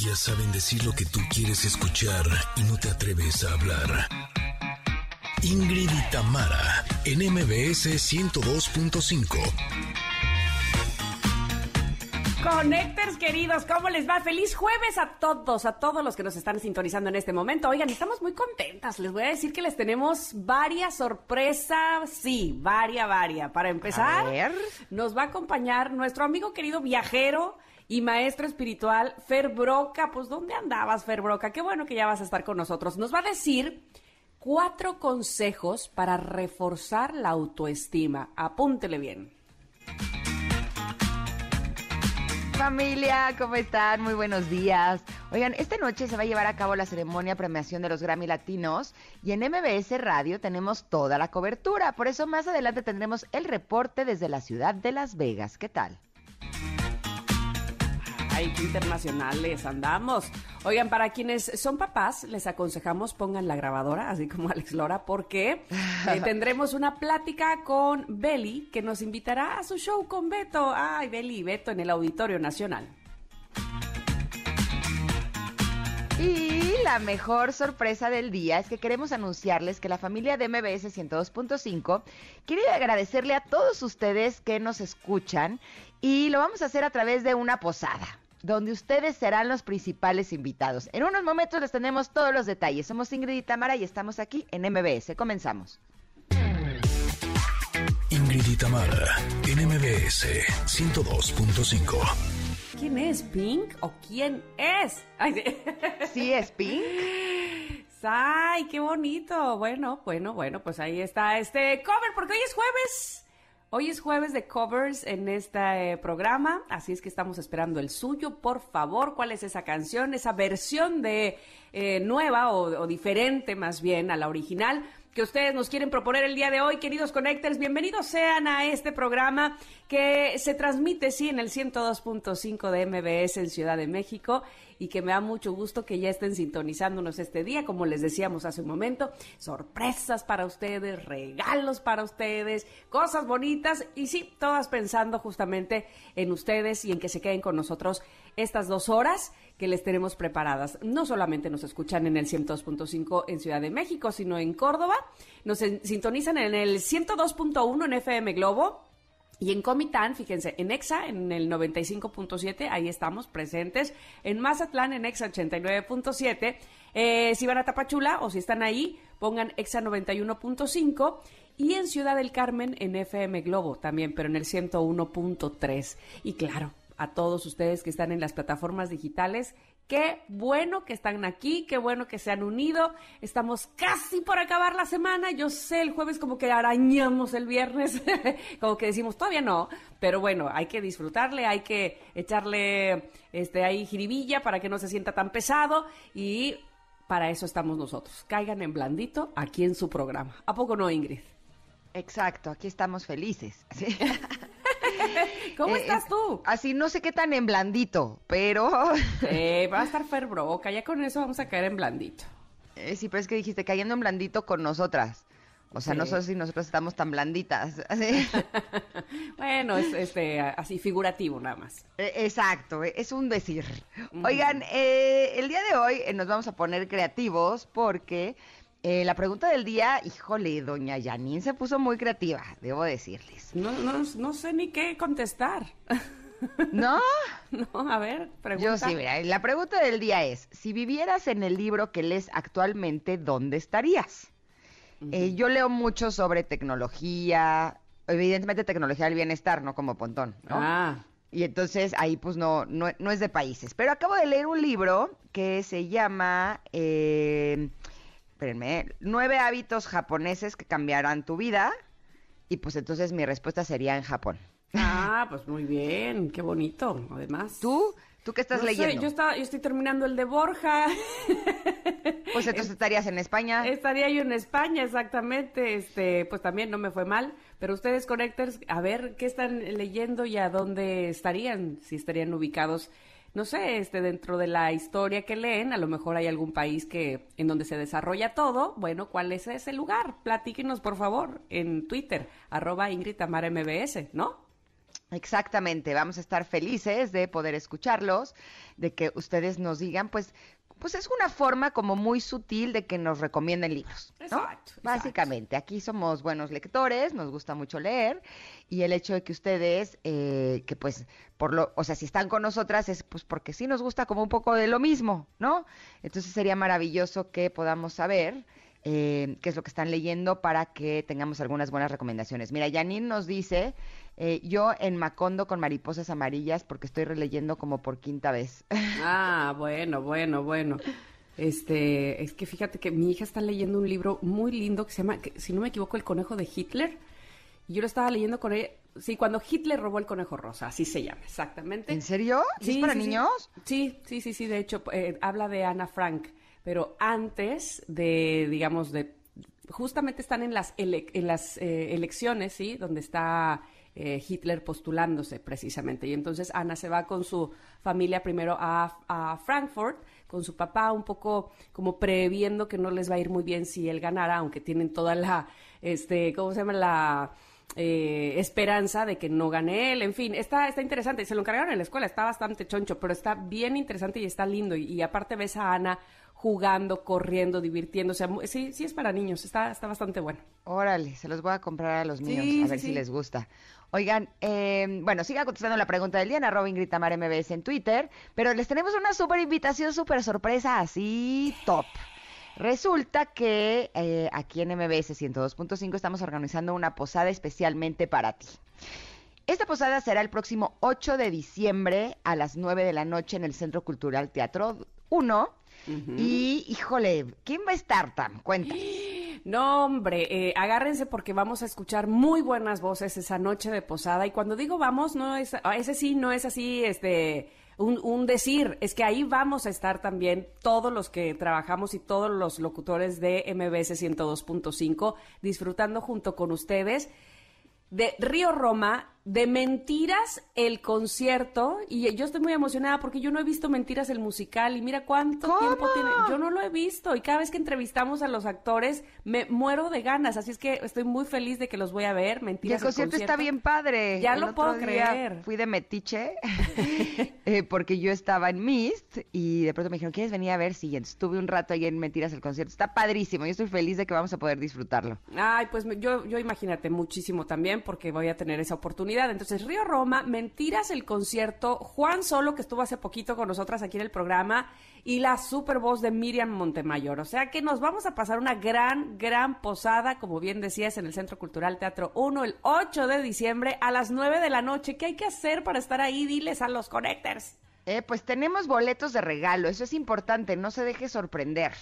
Ellas saben decir lo que tú quieres escuchar y no te atreves a hablar. Ingrid y Tamara, en MBS 102.5. Connectors queridos, ¿cómo les va? Feliz jueves a todos, a todos los que nos están sintonizando en este momento. Oigan, estamos muy contentas. Les voy a decir que les tenemos varias sorpresas. Sí, varia, varia. Para empezar, nos va a acompañar nuestro amigo querido viajero y maestro espiritual, Fer Broca. Pues, ¿dónde andabas, Fer Broca? Qué bueno que ya vas a estar con nosotros. Nos va a decir cuatro consejos para reforzar la autoestima. Apúntele bien. Familia, ¿cómo están? Muy buenos días. Oigan, esta noche se va a llevar a cabo la ceremonia premiación de los Grammy Latinos y en MBS Radio tenemos toda la cobertura. Por eso más adelante tendremos el reporte desde la ciudad de Las Vegas. ¿Qué tal? Ay, qué internacionales andamos. Oigan, para quienes son papás, les aconsejamos pongan la grabadora, así como Alex Lora, porque eh, tendremos una plática con Beli, que nos invitará a su show con Beto. Ay, Beli y Beto en el Auditorio Nacional. Y la mejor sorpresa del día es que queremos anunciarles que la familia de MBS 102.5 quiere agradecerle a todos ustedes que nos escuchan y lo vamos a hacer a través de una posada donde ustedes serán los principales invitados. En unos momentos les tenemos todos los detalles. Somos Ingrid y Tamara y estamos aquí en MBS. Comenzamos. Ingrid y Tamara, en MBS 102.5. ¿Quién es Pink o quién es? sí. es Pink? ¡Ay, qué bonito! Bueno, bueno, bueno, pues ahí está este cover, porque hoy es jueves. Hoy es jueves de covers en este eh, programa, así es que estamos esperando el suyo. Por favor, ¿cuál es esa canción, esa versión de eh, nueva o, o, diferente más bien a la original? Que ustedes nos quieren proponer el día de hoy, queridos Connectors. Bienvenidos sean a este programa que se transmite, sí, en el 102.5 de MBS en Ciudad de México y que me da mucho gusto que ya estén sintonizándonos este día, como les decíamos hace un momento, sorpresas para ustedes, regalos para ustedes, cosas bonitas y sí, todas pensando justamente en ustedes y en que se queden con nosotros estas dos horas que les tenemos preparadas. No solamente nos escuchan en el 102.5 en Ciudad de México, sino en Córdoba. Nos sintonizan en el 102.1 en FM Globo. Y en Comitán, fíjense, en EXA, en el 95.7, ahí estamos presentes. En Mazatlán, en EXA 89.7. Eh, si van a Tapachula o si están ahí, pongan EXA 91.5. Y en Ciudad del Carmen, en FM Globo también, pero en el 101.3. Y claro, a todos ustedes que están en las plataformas digitales. Qué bueno que están aquí, qué bueno que se han unido. Estamos casi por acabar la semana. Yo sé, el jueves como que arañamos el viernes, como que decimos, todavía no, pero bueno, hay que disfrutarle, hay que echarle este ahí jiribilla para que no se sienta tan pesado y para eso estamos nosotros. Caigan en blandito aquí en su programa. ¿A poco no, Ingrid? Exacto, aquí estamos felices. ¿Cómo eh, estás tú? Así no sé qué tan en blandito, pero... eh, va a estar ferbroca, ya con eso vamos a caer en blandito. Eh, sí, pero es que dijiste cayendo en blandito con nosotras. O sea, no sé si nosotros estamos tan blanditas. bueno, es este, así figurativo nada más. E, exacto, e, es un decir. Oigan, eh, el día de hoy nos vamos a poner creativos porque eh, la pregunta del día, híjole, doña Janine se puso muy creativa, debo decirles. No, no, no sé ni qué contestar. ¿No? No, a ver, pregunta. Yo sí, mira, la pregunta del día es, si vivieras en el libro que lees actualmente, ¿dónde estarías? Eh, yo leo mucho sobre tecnología, evidentemente tecnología del bienestar, no como Pontón, ¿no? Ah. Y entonces ahí pues no, no, no, es de países. Pero acabo de leer un libro que se llama... Eh, espérenme, nueve hábitos japoneses que cambiarán tu vida. Y pues entonces mi respuesta sería en Japón. Ah, pues muy bien, qué bonito, además. ¿Tú? ¿Tú qué estás leyendo? yo, yo estoy terminando el de Borja. Pues entonces estarías en España. Estaría yo en España, exactamente. Este, pues también no me fue mal. Pero ustedes, Connectors, a ver qué están leyendo y a dónde estarían, si estarían ubicados no sé, este, dentro de la historia que leen, a lo mejor hay algún país que en donde se desarrolla todo. Bueno, ¿cuál es ese lugar? Platíquenos, por favor, en Twitter, arroba Ingrid MBS, ¿no? Exactamente, vamos a estar felices de poder escucharlos, de que ustedes nos digan, pues, pues es una forma como muy sutil de que nos recomienden libros, ¿no? Exacto, Básicamente, aquí somos buenos lectores, nos gusta mucho leer y el hecho de que ustedes, eh, que pues, por lo, o sea, si están con nosotras es pues porque sí nos gusta como un poco de lo mismo, ¿no? Entonces sería maravilloso que podamos saber eh, qué es lo que están leyendo para que tengamos algunas buenas recomendaciones. Mira, Janine nos dice, eh, yo en Macondo con mariposas amarillas porque estoy releyendo como por quinta vez. Ah, bueno, bueno, bueno. Este, es que fíjate que mi hija está leyendo un libro muy lindo que se llama, que, si no me equivoco, El conejo de Hitler. Y yo lo estaba leyendo con ella. Sí, cuando Hitler robó el conejo rosa, así se llama, exactamente. ¿En serio? ¿Y ¿Es para sí, sí. niños? Sí, sí, sí, sí. De hecho, eh, habla de Ana Frank, pero antes de, digamos, de justamente están en las ele- en las eh, elecciones, sí, donde está eh, Hitler postulándose precisamente. Y entonces Ana se va con su familia primero a, a Frankfurt con su papá, un poco como previendo que no les va a ir muy bien si él ganara, aunque tienen toda la, este, ¿cómo se llama? La eh, esperanza de que no gane él. En fin, está, está interesante. Se lo encargaron en la escuela, está bastante choncho, pero está bien interesante y está lindo. Y, y aparte ves a Ana jugando, corriendo, divirtiéndose. Sí, sí es para niños, está, está bastante bueno. Órale, se los voy a comprar a los míos, Sí, a sí, ver si sí. les gusta. Oigan, eh, bueno, siga contestando la pregunta del día en arroba Ingrid Tamara MBS en Twitter, pero les tenemos una súper invitación, súper sorpresa, así top. Resulta que eh, aquí en MBS 102.5 estamos organizando una posada especialmente para ti. Esta posada será el próximo 8 de diciembre a las 9 de la noche en el Centro Cultural Teatro 1. Y, híjole, ¿quién va a estar, Tam? Cuenta. No, hombre, eh, agárrense porque vamos a escuchar muy buenas voces esa noche de posada. Y cuando digo vamos, no es, ah, ese sí no es así, este, un, un decir. Es que ahí vamos a estar también todos los que trabajamos y todos los locutores de MBS 102.5 disfrutando junto con ustedes de Río Roma, de Mentiras el concierto, y yo estoy muy emocionada porque yo no he visto Mentiras el musical, y mira cuánto ¿Cómo? tiempo tiene, yo no lo he visto, y cada vez que entrevistamos a los actores me muero de ganas, así es que estoy muy feliz de que los voy a ver, Y Mentiras el concierto está bien padre. Ya El lo puedo creer. Fui de metiche eh, porque yo estaba en Mist y de pronto me dijeron, ¿quieres venir a ver? Sí, estuve un rato ahí en Mentiras el concierto. Está padrísimo. Yo estoy feliz de que vamos a poder disfrutarlo. Ay, pues yo, yo imagínate muchísimo también porque voy a tener esa oportunidad. Entonces, Río Roma, Mentiras el concierto, Juan Solo, que estuvo hace poquito con nosotras aquí en el programa, y la super voz de Miriam Montemayor. O sea que nos vamos a pasar una gran, gran posada, como bien decías, en el Centro Cultural Teatro 1 el 8 de diciembre a las 9 de la noche. ¿Qué hay que hacer para estar ahí? Diles a los connectors. Eh, pues tenemos boletos de regalo. Eso es importante. No se deje sorprender.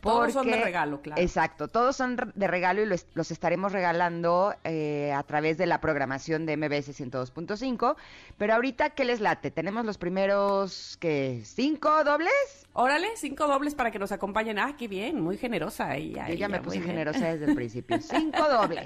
Todos son de porque- regalo, claro. Exacto, todos son de regalo y los, los estaremos regalando eh, a través de la programación de MBS 102.5. Pero ahorita, ¿qué les late? Tenemos los primeros, ¿qué? ¿Cinco dobles? Órale, cinco dobles para que nos acompañen. Ah, qué bien, muy generosa ella. Yo ya me puse bien. generosa desde el principio. Cinco dobles.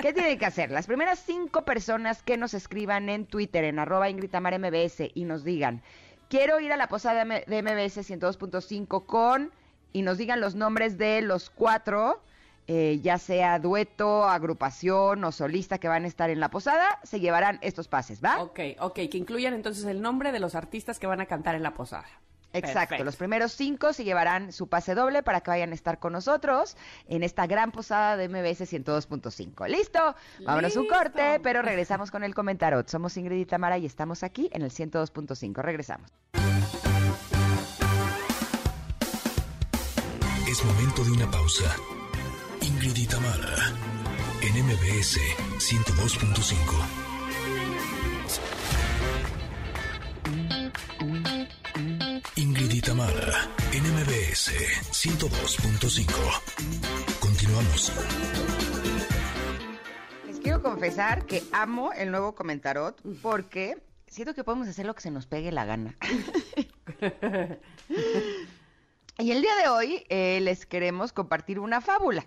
¿Qué tienen que hacer? Las primeras cinco personas que nos escriban en Twitter, en arroba MBS, y nos digan, quiero ir a la posada de MBS 102.5 con, y nos digan los nombres de los cuatro, eh, ya sea dueto, agrupación o solista que van a estar en la posada, se llevarán estos pases, ¿va? Ok, ok, que incluyan entonces el nombre de los artistas que van a cantar en la posada. Exacto, Perfecto. los primeros cinco se llevarán su pase doble para que vayan a estar con nosotros en esta gran posada de MBS 102.5. ¿Listo? Vámonos un corte, pero regresamos con el comentarot. Somos Ingrid y Tamara y estamos aquí en el 102.5. Regresamos. Es momento de una pausa. Ingrid y Tamara, en MBS 102.5. Ingrid y Tamara, en MBS 102.5. Continuamos. Les quiero confesar que amo el nuevo comentarot porque siento que podemos hacer lo que se nos pegue la gana. y el día de hoy eh, les queremos compartir una fábula.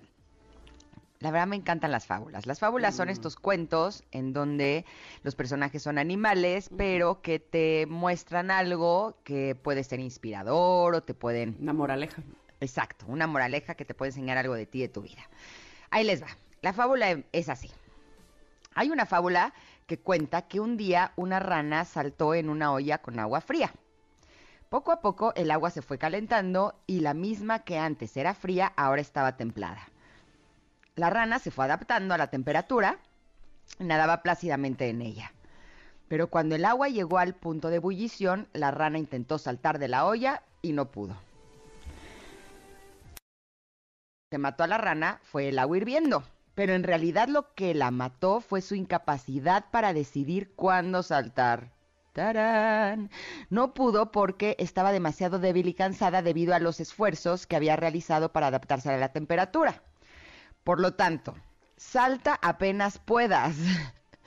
La verdad me encantan las fábulas. Las fábulas son estos cuentos en donde los personajes son animales, pero que te muestran algo que puede ser inspirador o te pueden Una moraleja. Exacto, una moraleja que te puede enseñar algo de ti, de tu vida. Ahí les va. La fábula es así. Hay una fábula que cuenta que un día una rana saltó en una olla con agua fría. Poco a poco el agua se fue calentando y la misma que antes era fría ahora estaba templada. La rana se fue adaptando a la temperatura y nadaba plácidamente en ella. Pero cuando el agua llegó al punto de ebullición, la rana intentó saltar de la olla y no pudo. Lo que mató a la rana fue el agua hirviendo, pero en realidad lo que la mató fue su incapacidad para decidir cuándo saltar. No pudo porque estaba demasiado débil y cansada debido a los esfuerzos que había realizado para adaptarse a la temperatura. Por lo tanto, salta apenas puedas.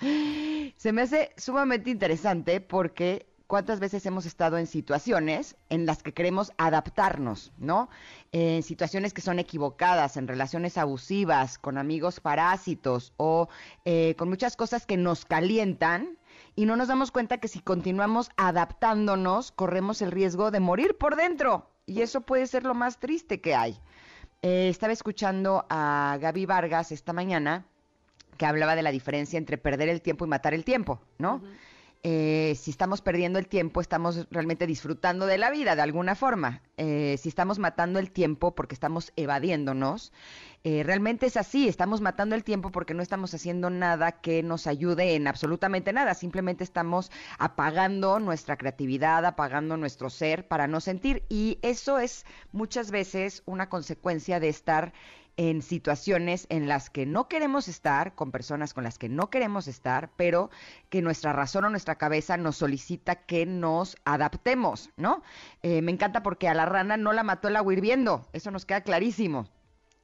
Se me hace sumamente interesante porque cuántas veces hemos estado en situaciones en las que queremos adaptarnos, ¿no? En situaciones que son equivocadas, en relaciones abusivas, con amigos parásitos o eh, con muchas cosas que nos calientan y no nos damos cuenta que si continuamos adaptándonos, corremos el riesgo de morir por dentro. Y eso puede ser lo más triste que hay. Eh, estaba escuchando a Gaby Vargas esta mañana que hablaba de la diferencia entre perder el tiempo y matar el tiempo, ¿no? Eh, si estamos perdiendo el tiempo, estamos realmente disfrutando de la vida de alguna forma. Eh, si estamos matando el tiempo porque estamos evadiéndonos, eh, realmente es así, estamos matando el tiempo porque no estamos haciendo nada que nos ayude en absolutamente nada, simplemente estamos apagando nuestra creatividad, apagando nuestro ser para no sentir y eso es muchas veces una consecuencia de estar en situaciones en las que no queremos estar, con personas con las que no queremos estar, pero que nuestra razón o nuestra cabeza nos solicita que nos adaptemos, ¿no? Eh, me encanta porque a la rana no la mató el agua hirviendo, eso nos queda clarísimo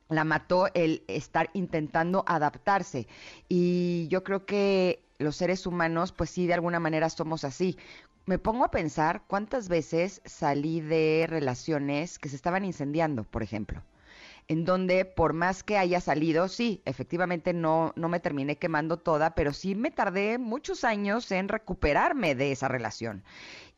la mató el estar intentando adaptarse. Y yo creo que los seres humanos, pues sí, de alguna manera somos así. Me pongo a pensar cuántas veces salí de relaciones que se estaban incendiando, por ejemplo en donde por más que haya salido, sí, efectivamente no, no me terminé quemando toda, pero sí me tardé muchos años en recuperarme de esa relación.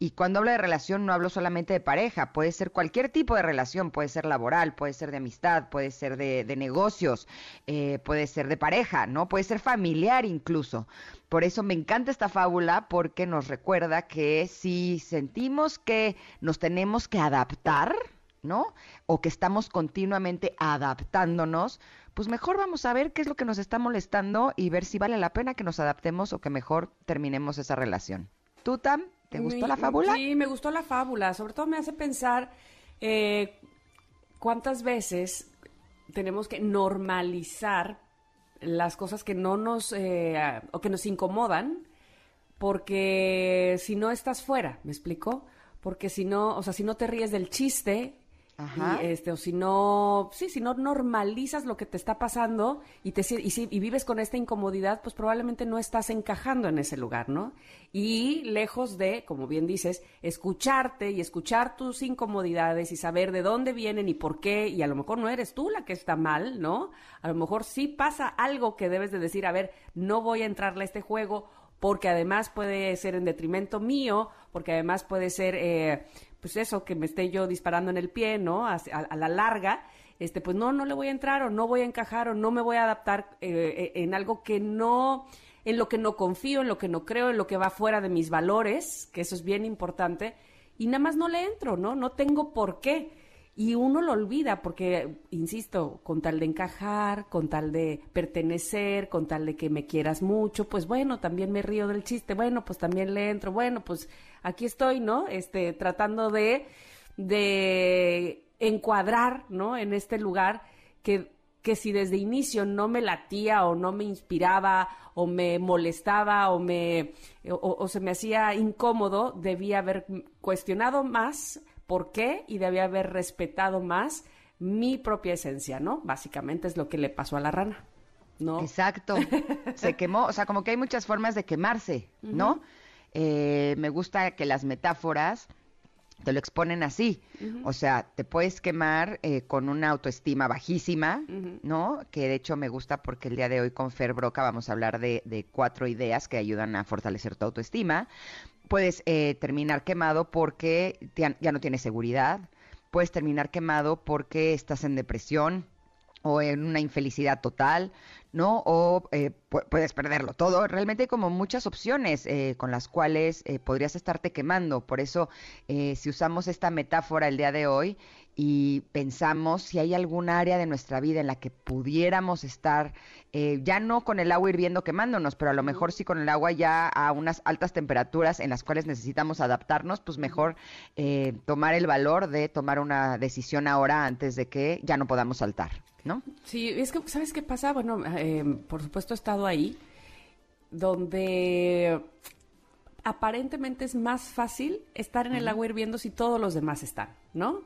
Y cuando hablo de relación no hablo solamente de pareja, puede ser cualquier tipo de relación, puede ser laboral, puede ser de amistad, puede ser de, negocios, eh, puede ser de pareja, ¿no? Puede ser familiar incluso. Por eso me encanta esta fábula porque nos recuerda que si sentimos que nos tenemos que adaptar, ¿no? O que estamos continuamente adaptándonos, pues mejor vamos a ver qué es lo que nos está molestando y ver si vale la pena que nos adaptemos o que mejor terminemos esa relación. ¿Tú, Tam? ¿Te gustó la fábula? Sí, me gustó la fábula. Sobre todo me hace pensar eh, cuántas veces tenemos que normalizar las cosas que no nos eh, o que nos incomodan porque si no estás fuera, ¿me explico? Porque si no, o sea, si no te ríes del chiste, y, este, o si no, sí, si no normalizas lo que te está pasando y, te, y, y vives con esta incomodidad, pues probablemente no estás encajando en ese lugar, ¿no? Y lejos de, como bien dices, escucharte y escuchar tus incomodidades y saber de dónde vienen y por qué, y a lo mejor no eres tú la que está mal, ¿no? A lo mejor sí pasa algo que debes de decir, a ver, no voy a entrarle a este juego porque además puede ser en detrimento mío, porque además puede ser... Eh, pues eso, que me esté yo disparando en el pie, ¿no? A, la larga, este, pues no, no le voy a entrar o no voy a encajar o no me voy a adaptar eh, eh, en algo que no, en lo que no confío, en lo que no creo, en lo que va fuera de mis valores, que eso es bien importante, y nada más no le entro, ¿no? No tengo por qué. Y uno lo olvida porque, insisto, con tal de encajar, con tal de pertenecer, con tal de que me quieras mucho, pues bueno, también me río del chiste, bueno, pues también le entro, bueno, pues aquí estoy, ¿no? Este, tratando de, de encuadrar, ¿no? En este lugar que, que si desde inicio no me latía o no me inspiraba o me molestaba o me, o se me hacía incómodo, debía haber cuestionado más por qué y debía haber respetado más mi propia esencia, ¿no? Básicamente es lo que le pasó a la rana. ¿No? Exacto. Se quemó, o sea, como que hay muchas formas de quemarse, ¿no? Eh, me gusta que las metáforas te lo exponen así. O sea, te puedes quemar eh, con una autoestima bajísima, ¿no? Que de hecho me gusta porque el día de hoy con Fer Broca vamos a hablar de, de cuatro ideas que ayudan a fortalecer tu autoestima. Puedes eh, terminar quemado porque ya no tienes seguridad, puedes terminar quemado porque estás en depresión, o en una infelicidad total, ¿no? O eh, puedes perderlo todo. Realmente hay como muchas opciones eh, con las cuales eh, podrías estarte quemando. Por eso, si usamos esta metáfora el día de hoy y pensamos si hay algún área de nuestra vida en la que pudiéramos estar, ya no con el agua hirviendo quemándonos, pero a lo mejor sí con el agua ya a unas altas temperaturas en las cuales necesitamos adaptarnos, pues mejor tomar el valor de tomar una decisión ahora antes de que ya no podamos saltar. ¿no? Sí, es que, ¿sabes qué pasa? Bueno, eh, por supuesto he estado ahí, donde aparentemente es más fácil estar en el agua hirviendo si todos los demás están, ¿no?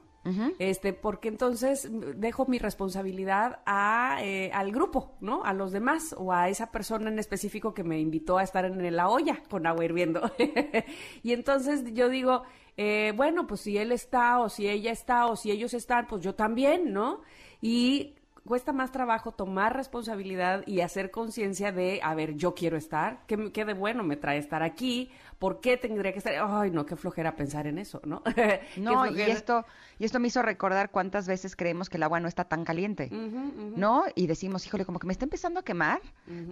Este, porque entonces dejo mi responsabilidad a, eh, al grupo, ¿no? A los demás o a esa persona en específico que me invitó a estar en la olla con agua hirviendo. y entonces yo digo, eh, bueno, pues si él está o si ella está o si ellos están, pues yo también, ¿no? Y cuesta más trabajo tomar responsabilidad y hacer conciencia de, a ver, yo quiero estar, ¿qué, ¿qué, de bueno me trae estar aquí? ¿Por qué tendría que estar? Ay, no, qué flojera pensar en eso, ¿no? no, y esto, y esto me hizo recordar cuántas veces creemos que el agua no está tan caliente, ¿no? Y decimos, híjole, como que me está empezando a quemar,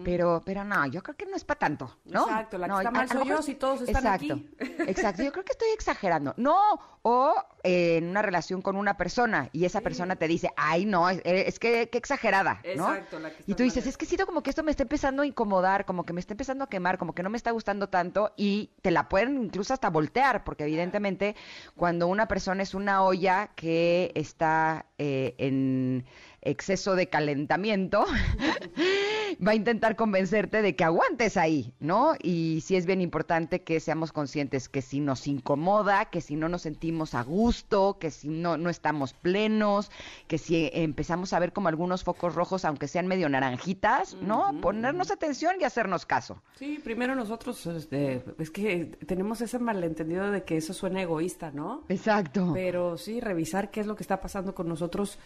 pero, pero no, yo creo que no es para tanto, ¿no? Exacto, la que está mal soy yo si todos están exacto, aquí. Exacto, yo creo que estoy exagerando. No, o eh, en una relación con una persona y esa persona te dice, ay, no, es, que qué exagerada, ¿no? Exacto, la que y tú dices, es que siento como que esto me está empezando a incomodar, como que me está empezando a quemar, como que no me está gustando tanto y te la pueden incluso hasta voltear, porque evidentemente cuando una persona es una olla que está eh, en exceso de calentamiento, va a intentar convencerte de que aguantes ahí, ¿no? Y sí es bien importante que seamos conscientes que si nos incomoda, que si no nos sentimos a gusto, que si no, no estamos plenos, que si empezamos a ver como algunos focos rojos, aunque sean medio naranjitas, ¿no? Ponernos atención y hacernos caso. Sí, primero nosotros, este, es que tenemos ese malentendido de que eso suena egoísta, ¿no? Exacto. Pero sí, revisar qué es lo que está pasando con nosotros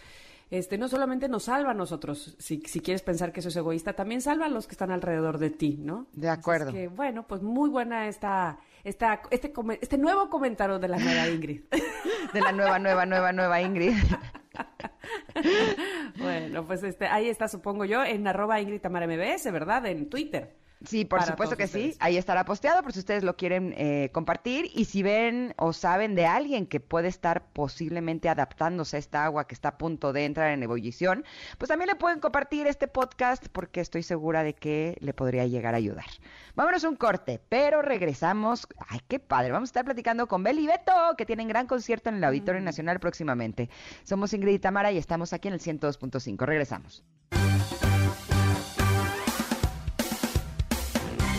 este, no solamente nos salva a nosotros, si, si quieres pensar que eso es egoísta, también salva a los que están alrededor de ti, ¿no? De acuerdo. que, bueno, pues muy buena esta, esta, este, este nuevo comentario de la nueva Ingrid. de la nueva, nueva, nueva, nueva Ingrid. bueno, pues este, ahí está, supongo yo, en arroba Ingrid Tamara MBS, ¿verdad? En Twitter. Sí, por supuesto que sí. Ahí estará posteado por si ustedes lo quieren eh, compartir. Y si ven o saben de alguien que puede estar posiblemente adaptándose a esta agua que está a punto de entrar en ebullición, pues también le pueden compartir este podcast porque estoy segura de que le podría llegar a ayudar. Vámonos un corte, pero regresamos. Ay, qué padre. Vamos a estar platicando con Beli y Beto, que tienen gran concierto en el Auditorio mm. Nacional próximamente. Somos Ingrid y Tamara y estamos aquí en el 102.5. Regresamos.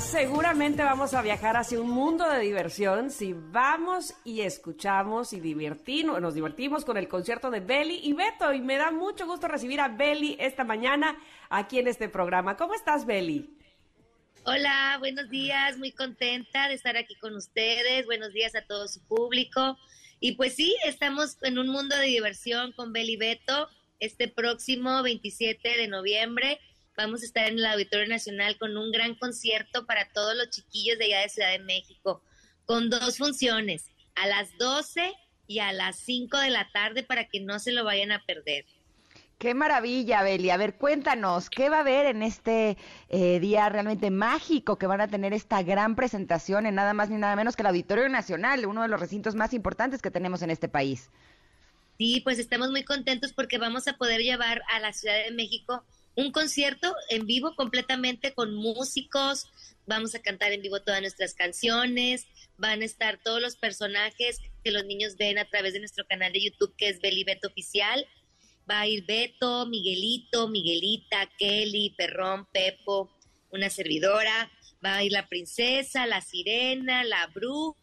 Seguramente vamos a viajar hacia un mundo de diversión si vamos y escuchamos y divertimos, nos divertimos con el concierto de Belly y Beto. Y me da mucho gusto recibir a Belly esta mañana aquí en este programa. ¿Cómo estás, Belly? Hola, buenos días, muy contenta de estar aquí con ustedes. Buenos días a todo su público. Y pues sí, estamos en un mundo de diversión con Belly Beto este próximo 27 de noviembre vamos a estar en el Auditorio Nacional con un gran concierto para todos los chiquillos de allá de Ciudad de México, con dos funciones, a las 12 y a las 5 de la tarde para que no se lo vayan a perder. Qué maravilla, Beli. A ver, cuéntanos, ¿qué va a haber en este eh, día realmente mágico que van a tener esta gran presentación en nada más ni nada menos que el Auditorio Nacional, uno de los recintos más importantes que tenemos en este país? Sí, pues estamos muy contentos porque vamos a poder llevar a la Ciudad de México un concierto en vivo completamente con músicos, vamos a cantar en vivo todas nuestras canciones, van a estar todos los personajes que los niños ven a través de nuestro canal de YouTube que es Beli Beto Oficial. Va a ir Beto, Miguelito, Miguelita, Kelly, Perrón, Pepo, una servidora, va a ir la princesa, la sirena, la bruja,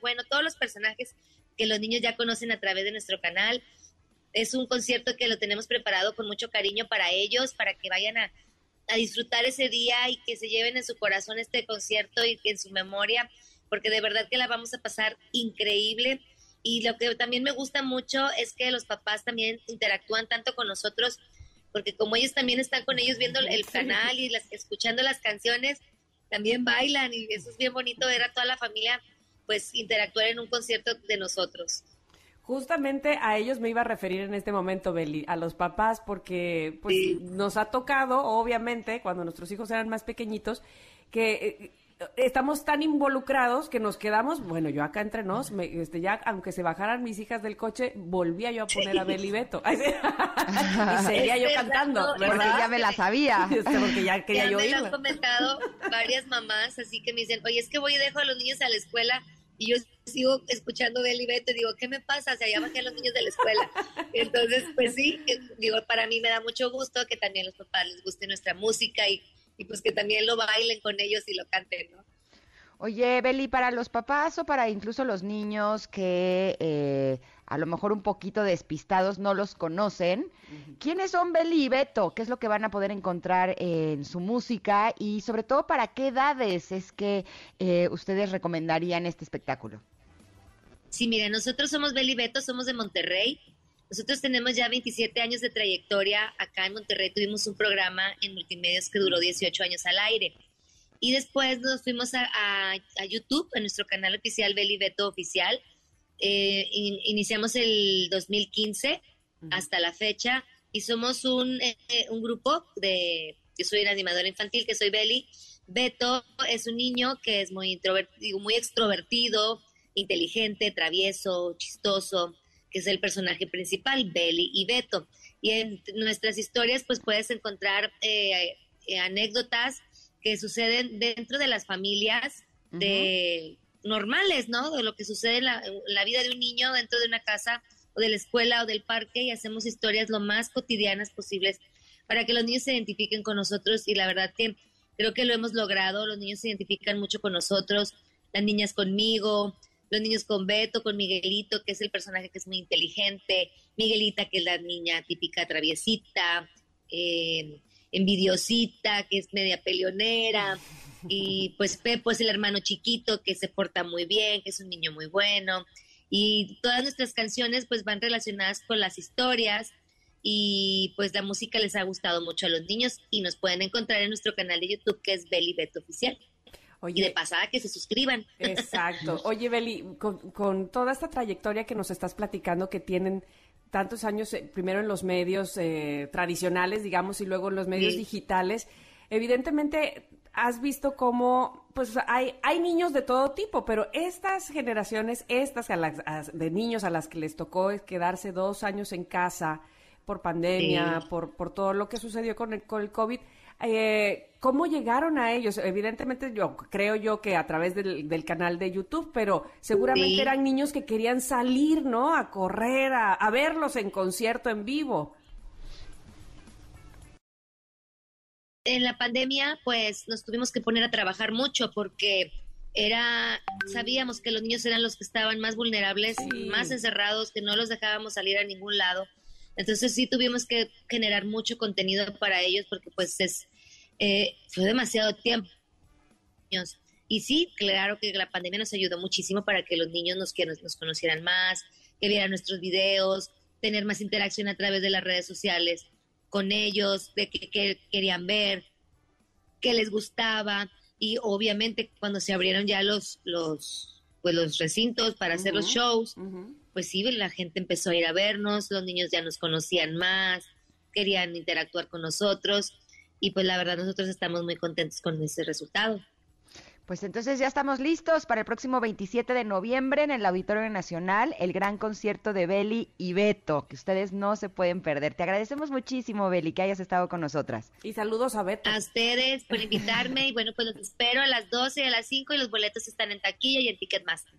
bueno, todos los personajes que los niños ya conocen a través de nuestro canal es un concierto que lo tenemos preparado con mucho cariño para ellos, para que vayan a, disfrutar ese día y que se lleven en su corazón este concierto y que en su memoria porque de verdad que la vamos a pasar increíble. Y lo que también me gusta mucho es que los papás también interactúan tanto con nosotros, porque como ellos también están con ellos viendo el canal y las, escuchando las canciones, también bailan y eso es bien bonito ver a toda la familia pues interactuar en un concierto de nosotros. Justamente a ellos me iba a referir en este momento, Beli, a los papás, porque pues nos ha tocado, obviamente, cuando nuestros hijos eran más pequeñitos, que eh, estamos tan involucrados que nos quedamos, bueno, yo acá entre nos, este, ya aunque se bajaran mis hijas del coche, volvía yo a poner a Beli Beto. y seguía yo cantando. Porque ya me la sabía. Este, porque ya quería yo me lo han comentado varias mamás, así que me dicen, oye, es que voy y dejo a los niños a la escuela y yo sigo escuchando Beli Beto y digo, ¿qué me pasa? Se ya bajé los niños de la escuela. Entonces, pues sí, digo, para mí me da mucho gusto que también los papás les guste nuestra música y y pues que también lo bailen con ellos y lo canten, ¿no? Oye, Beli, para los papás o para incluso los niños que eh, a lo mejor un poquito despistados no los conocen, ¿quiénes son Beli y Beto? ¿Qué es lo que van a poder encontrar en su música? Y sobre todo, ¿para qué edades es que eh, ustedes recomendarían este espectáculo? Sí, mire, nosotros somos Beli y Beto, somos de Monterrey. Nosotros tenemos ya 27 años de trayectoria. Acá en Monterrey tuvimos un programa en multimedios que duró 18 años al aire. Y después nos fuimos a, YouTube, a nuestro canal oficial Beli Beto Oficial. Eh, iniciamos el 2015 hasta la fecha y somos un, eh, un grupo de... Yo soy una animadora infantil, que soy Beli. Beto es un niño que es muy introvertido, muy extrovertido, inteligente, travieso, chistoso que es el personaje principal, Belly y Beto. Y en nuestras historias, pues puedes encontrar eh, eh, anécdotas que suceden dentro de las familias de normales, ¿no? De lo que sucede en la, vida de un niño dentro de una casa o de la escuela o del parque y hacemos historias lo más cotidianas posibles para que los niños se identifiquen con nosotros y la verdad que creo que lo hemos logrado, los niños se identifican mucho con nosotros, las niñas conmigo, los niños con Beto, con Miguelito, que es el personaje que es muy inteligente, Miguelita, que es la niña típica traviesita, eh, envidiosita, que es media peleonera, y pues Pepo es el hermano chiquito que se porta muy bien, que es un niño muy bueno, y todas nuestras canciones pues van relacionadas con las historias, y pues la música les ha gustado mucho a los niños y nos pueden encontrar en nuestro canal de YouTube que es Belly Beto Oficial. Oye, y de pasada que se suscriban. Exacto. Oye, Beli, con, toda esta trayectoria que nos estás platicando que tienen tantos años, eh, primero en los medios eh, tradicionales, digamos, y luego en los medios digitales, evidentemente has visto cómo, pues hay, hay niños de todo tipo, pero estas generaciones, estas de niños a las que les tocó quedarse dos años en casa por pandemia, por, por todo lo que sucedió con el, con el COVID, eh, ¿Cómo llegaron a ellos? Evidentemente yo creo yo que a través del, canal de YouTube, pero seguramente eran niños que querían salir, ¿no? A correr, a, verlos en concierto en vivo. En la pandemia, pues nos tuvimos que poner a trabajar mucho porque era, sabíamos que los niños eran los que estaban más vulnerables, más encerrados, que no los dejábamos salir a ningún lado. Entonces sí tuvimos que generar mucho contenido para ellos porque pues es eh, fue demasiado tiempo. Y sí, claro que la pandemia nos ayudó muchísimo para que los niños nos, que nos, conocieran más, que vieran nuestros videos, tener más interacción a través de las redes sociales con ellos, de qué querían ver, qué les gustaba. Y obviamente cuando se abrieron ya los, los, pues los recintos para hacer los shows, pues sí, la gente empezó a ir a vernos, los niños ya nos conocían más, querían interactuar con nosotros y pues la verdad nosotros estamos muy contentos con ese resultado. Pues entonces ya estamos listos para el próximo 27 de noviembre en el Auditorio Nacional, el gran concierto de Beli y Beto, que ustedes no se pueden perder. Te agradecemos muchísimo, Beli, que hayas estado con nosotras. Y saludos a Beto. A ustedes por invitarme y bueno, pues los espero a las 12 y a las 5 y los boletos están en taquilla y en Ticketmaster.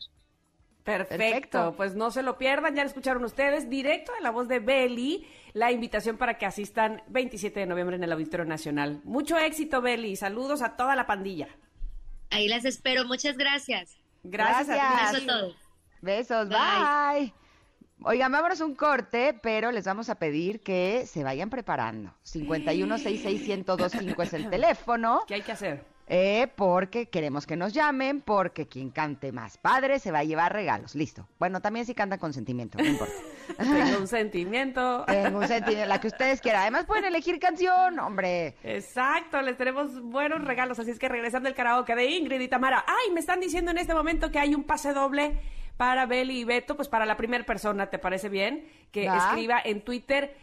Perfecto. pues no se lo pierdan, ya lo escucharon ustedes, directo de la voz de Beli, la invitación para que asistan 27 de noviembre en el Auditorio Nacional. Mucho éxito, Beli, saludos a toda la pandilla. Ahí las espero, muchas gracias. Gracias, a, todos. Besos, bye. Oigan, vámonos un corte, pero les vamos a pedir que se vayan preparando. 51661025 es el teléfono. ¿Qué hay que hacer? Eh, porque queremos que nos llamen, porque quien cante más padre se va a llevar regalos. Listo. Bueno, también si cantan con sentimiento, no importa. Tengo un sentimiento. Tengo un sentimiento, la que ustedes quieran. Además pueden elegir canción, hombre. Exacto, les tenemos buenos regalos. Así es que regresando el karaoke de Ingrid y Tamara. Ay, me están diciendo en este momento que hay un pase doble para Beli y Beto, pues para la primera persona, ¿te parece bien? Que escriba en Twitter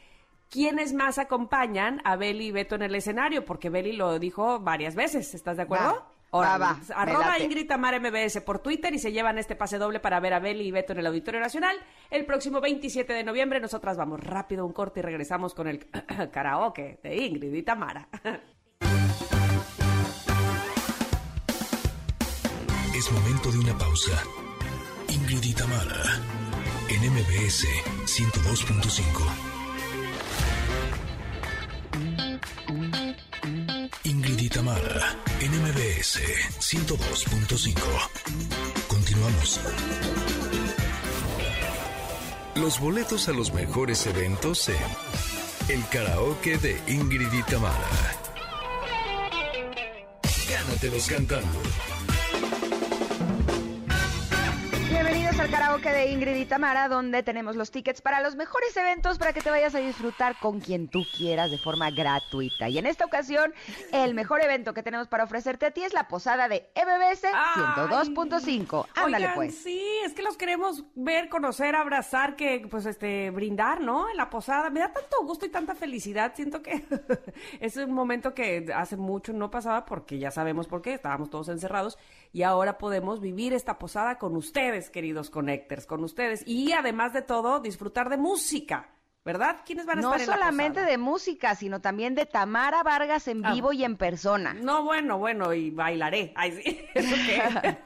quiénes más acompañan a Beli y Beto en el escenario, porque Beli lo dijo varias veces, ¿estás de acuerdo? Va. Órale, Va, Arroba. Ingrid Tamara MBS por Twitter y se llevan este pase doble para ver a Beli y Beto en el Auditorio Nacional. El próximo 27 de noviembre nosotras vamos rápido a un corte y regresamos con el karaoke de Ingrid y Tamara. Es momento de una pausa. Ingrid y Tamara, en MBS 102.5. Tamara, en MBS 102.5. Continuamos. Los boletos a los mejores eventos en el karaoke de Ingrid y Tamara. Gánatelos cantando. Al karaoke de Ingrid y Tamara, donde tenemos los tickets para los mejores eventos para que te vayas a disfrutar con quien tú quieras de forma gratuita. Y en esta ocasión, el mejor evento que tenemos para ofrecerte a ti es la posada de MBS 102.5. Ándale Oigan, pues. Sí, es que los queremos ver, conocer, abrazar, que pues este brindar, ¿no? En la posada. Me da tanto gusto y tanta felicidad. Siento que es un momento que hace mucho no pasaba porque ya sabemos por qué, estábamos todos encerrados y ahora podemos vivir esta posada con ustedes, queridos connectors, con ustedes y además de todo disfrutar de música. ¿Verdad? ¿Quiénes van a No estar en la solamente posada? de música, sino también de Tamara Vargas en Ah. vivo y en persona. No, bueno, bueno, y bailaré. Ay, sí.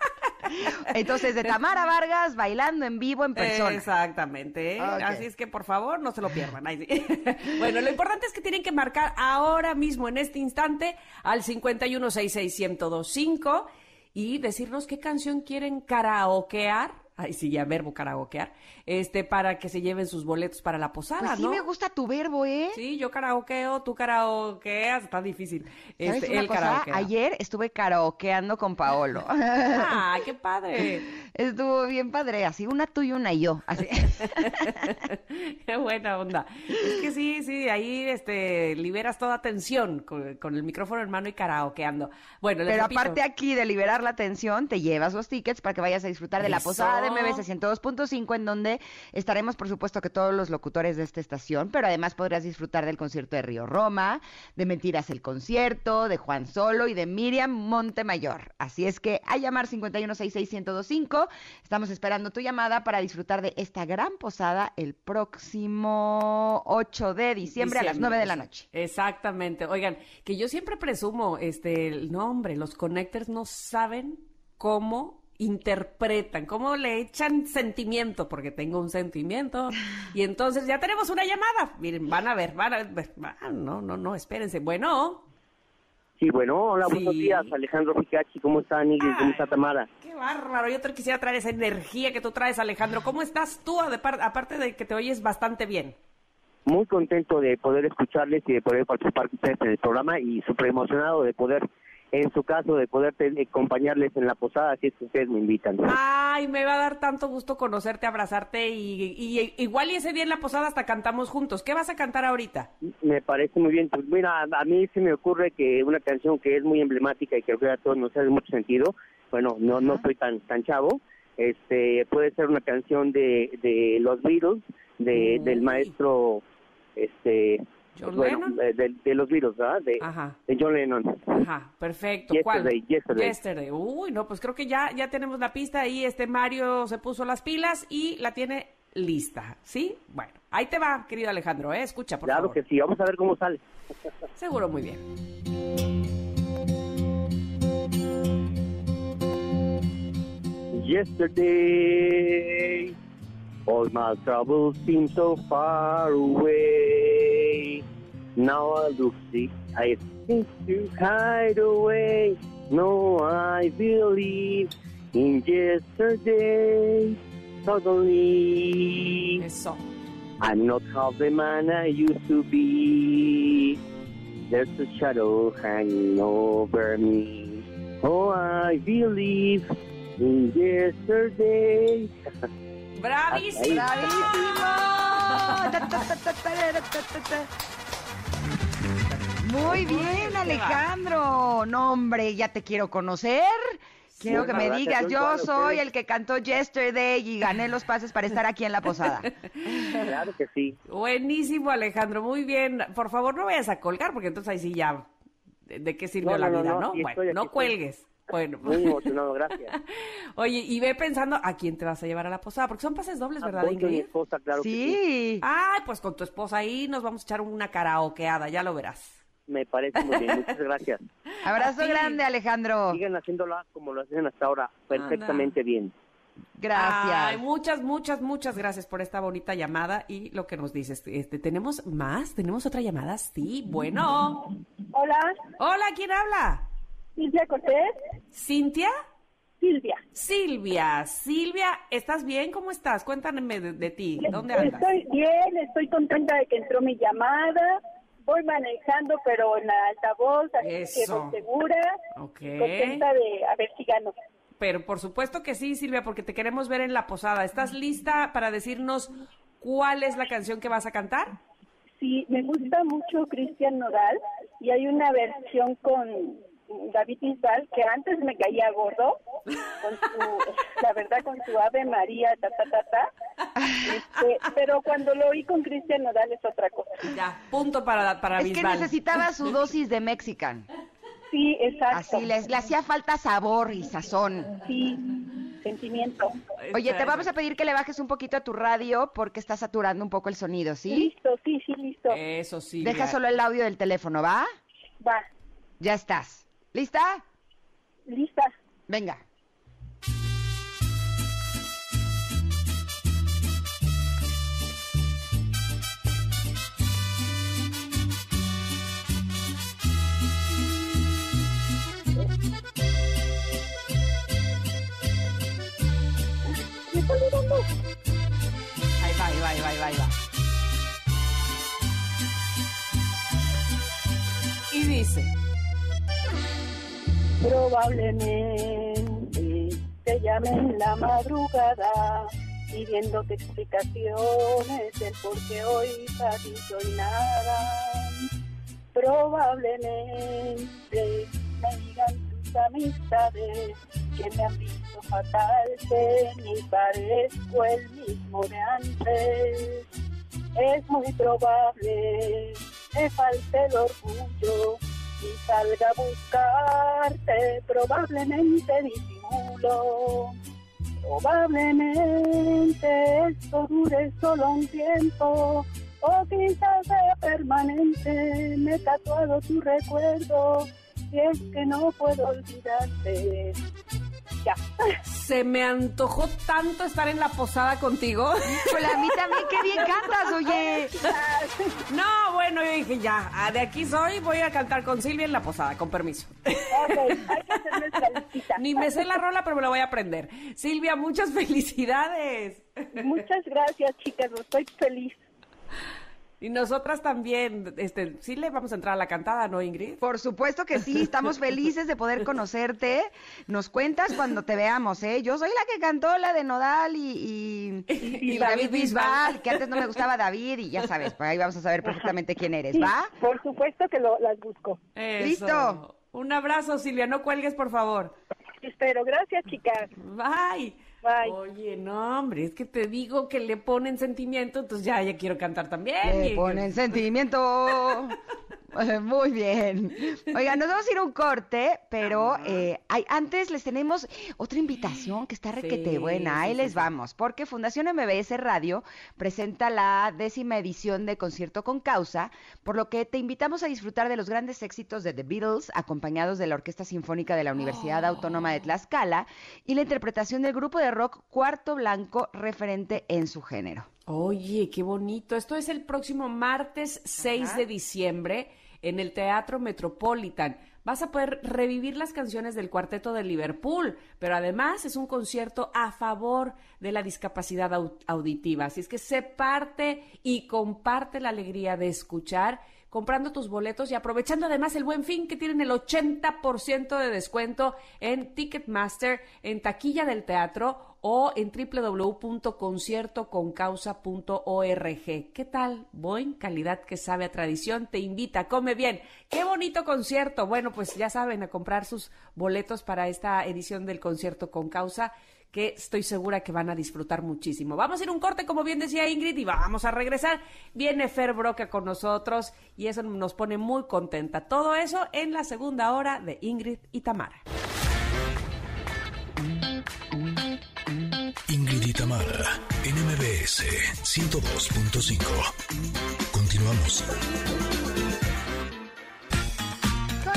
Entonces, de Tamara Vargas bailando en vivo en persona. Exactamente. ¿eh? Así es que por favor no se lo pierdan. Ay, sí. bueno, lo importante es que tienen que marcar ahora mismo, en este instante, al 5166125 y decirnos qué canción quieren karaokear. Ay, sí, ya verbo karaokear. Este, para que se lleven sus boletos para la posada, Pues sí ¿no? me gusta tu verbo, ¿eh? Sí, yo karaokeo, tú karaokeas, está difícil. ¿Sabes Este, una cosa? karaokea. Ayer estuve karaokeando con Paolo. ¡Ah, qué padre! Estuvo bien padre, así una tú y una yo. Así. Qué buena onda. Es que sí, sí, ahí este, liberas toda tensión con, con el micrófono en mano y karaokeando. Bueno, les Pero repito, aparte aquí de liberar la tensión, te llevas los tickets para que vayas a disfrutar de la posada de MBS 102.5 en donde estaremos, por supuesto, que todos los locutores de esta estación, pero además podrás disfrutar del concierto de Río Roma, de Mentiras el concierto, de Juan Solo y de Miriam Montemayor. Así es que a llamar 5166125, estamos esperando tu llamada para disfrutar de esta gran posada el próximo 8 de diciembre, a las 9 de la noche. Exactamente. Oigan, que yo siempre presumo, este, el nombre, los connectors no saben cómo interpretan, cómo le echan sentimiento, porque tengo un sentimiento. Y entonces ya tenemos una llamada. Miren, van a ver, van a ver. Ah, no, no, no, espérense. Bueno. Sí, bueno, hola, Sí. buenos días, Alejandro Picachi, ¿cómo está, Ingrid? ¿Cómo está Tamara? Qué bárbaro, yo te quisiera traer esa energía que tú traes, Alejandro. ¿Cómo estás tú, aparte de que te oyes bastante bien? Muy contento de poder escucharles y de poder participar en el programa y súper emocionado de poder, en su caso, de poder acompañarles en la posada, si es que ustedes me invitan. Ay, me va a dar tanto gusto conocerte, abrazarte y, y- igual y ese día en la posada hasta cantamos juntos. ¿Qué vas a cantar ahorita? Me parece muy bien. Pues mira, a mí se me ocurre que una canción que es muy emblemática y que creo que a todos nos hace mucho sentido, bueno, no no soy tan tan chavo, este puede ser una canción de, de los Beatles, de, Uy. del maestro, este, ¿John bueno, Lennon? eh, de, de los Beatles, ¿verdad? De, Ajá. de John Lennon. Ajá, perfecto. ¿Cuál? Yesterday, Yesterday. Yesterday. Uy, no, pues creo que ya, ya tenemos la pista ahí. Este Mario se puso las pilas y la tiene lista, ¿sí? Bueno, ahí te va, querido Alejandro, ¿eh? Escucha, por Claro favor. que sí, vamos a ver cómo sale. Seguro muy bien. Yesterday, all my troubles seem so far away. Now I look see, I think to hide away. No, I believe in yesterday. Suddenly, Eso. I'm not half the man I used to be. There's a shadow hanging over me. Oh, I believe in yesterday. ¡Bravísimo! Muy bien, Alejandro. No, hombre, ya te quiero conocer. Quiero que me digas, yo soy el que cantó Yesterday y gané los pases para estar aquí en la posada. Claro que sí. Buenísimo, Alejandro, muy bien. Por favor, no vayas a colgar, porque entonces ahí sí ya, ¿de, de qué sirvió No, la no, vida, no, no? bueno, aquí no estoy. cuelgues. Bueno, Muy emocionado, gracias. oye, y ve pensando a quién te vas a llevar a la posada, porque son pases dobles, ¿verdad, a mi Ingrid? esposa, claro que sí. Sí. Ay, pues con tu esposa ahí nos vamos a echar una karaokeada, ya lo verás. Me parece muy bien, muchas gracias. Abrazo grande, Alejandro. Sigan haciéndola como lo hacen hasta ahora, perfectamente bien. Gracias. Ay, muchas, muchas, muchas gracias por esta bonita llamada y lo que nos dices. Este, ¿Tenemos más? ¿Tenemos otra llamada? Sí, bueno. Hola, Hola, ¿quién habla? Silvia Cortés. ¿Cintia? Silvia. Silvia, Silvia, ¿estás bien? ¿Cómo estás? Cuéntame de, de ti. ¿Dónde andas? Estoy bien, estoy contenta de que entró mi llamada. Voy manejando, pero en la altavoz, así que Eso. voy segura. Ok. Contenta de a ver si gano. Pero por supuesto que sí, Silvia, porque te queremos ver en la posada. ¿Estás lista para decirnos cuál es la canción que vas a cantar? Sí, me gusta mucho Cristian Nodal y hay una versión con David Bisbal que antes me caía gordo, con su, la verdad, con su Ave María, ta, ta, ta, ta. Este, pero cuando lo oí con Cristian Nodal es otra cosa. Ya, punto para, para Es que necesitaba su dosis de Mexican. Sí, exacto. Así les, le hacía falta sabor y sazón. Sí, sentimiento. Oye, te vamos a pedir que le bajes un poquito a tu radio porque está saturando un poco el sonido, ¿sí? Listo, sí, sí, listo. Eso, sí. Deja solo el audio del teléfono, ¿va? Va, Ya estás. ¿Lista? lista. Venga. Ahí va, ahí va, ahí va, ahí va, ahí va. Y dice, Probablemente te llame en la madrugada pidiéndote explicaciones del por qué hoy para ti soy nada. Probablemente me digan tus amistades que me han visto fatal, que ni parezco el mismo de antes. Es muy probable me falte el orgullo y salga a buscarte, probablemente disimulo. Probablemente esto dure solo un tiempo, o quizás sea permanente. Me he tatuado tu recuerdo, y es que no puedo olvidarte. Se me antojó tanto estar en la posada contigo. Híjole, a mí también, qué bien cantas, oye. No, bueno, yo dije, ya, ah, de aquí soy, voy a cantar con Silvia en la posada, con permiso. Ok, hay que hacer nuestra listita. Ni me sé la rola, pero me la voy a aprender. Silvia, muchas felicidades. Muchas gracias, chicas, estoy feliz. Y nosotras también, este, sí le vamos a entrar a la cantada, ¿no, Ingrid? Por supuesto que sí, estamos felices de poder conocerte. Nos cuentas cuando te veamos, ¿eh? Yo soy la que cantó la de Nodal y, y, y David Bisbal, que antes no me gustaba David y ya sabes, pues ahí vamos a saber perfectamente quién eres, Sí, ¿va? por supuesto que lo, las busco. Eso. Listo. Un abrazo, Silvia, no cuelgues, por favor. Espero. Gracias, chicas. Bye. Bye. Oye, no, hombre, es que te digo que le ponen sentimiento, entonces ya, ya quiero cantar también. Le Y- ponen sentimiento. Muy bien. Oigan, nos vamos a ir a un corte, pero eh, hay- antes les tenemos otra invitación que está requete Sí, buena. Ahí sí, les sí, vamos, porque Fundación MBS Radio presenta la décima edición de Concierto con Causa, por lo que te invitamos a disfrutar de los grandes éxitos de The Beatles, acompañados de la Orquesta Sinfónica de la Universidad Autónoma de Tlaxcala y la interpretación del grupo de rock Cuarto Blanco, referente en su género. Oye, qué bonito. Esto es el próximo martes 6 de diciembre en el Teatro Metropolitan. Vas a poder revivir las canciones del Cuarteto de Liverpool, pero además es un concierto a favor de la discapacidad au- auditiva. Así es que se parte y comparte la alegría de escuchar comprando tus boletos y aprovechando además el buen fin que tienen el 80% de descuento en Ticketmaster, en taquilla del teatro o en www.conciertoconcausa.org. ¿Qué tal? Buen calidad que sabe a tradición, te invita, come bien. Qué bonito concierto. Bueno, pues ya saben, a comprar sus boletos para esta edición del concierto con causa que estoy segura que van a disfrutar muchísimo. Vamos a ir un corte, como bien decía Ingrid, y vamos a regresar. Viene Fer Broca con nosotros y eso nos pone muy contenta. Todo eso en la segunda hora de Ingrid y Tamara. Ingrid y Tamara, NMBS 102.5. Continuamos.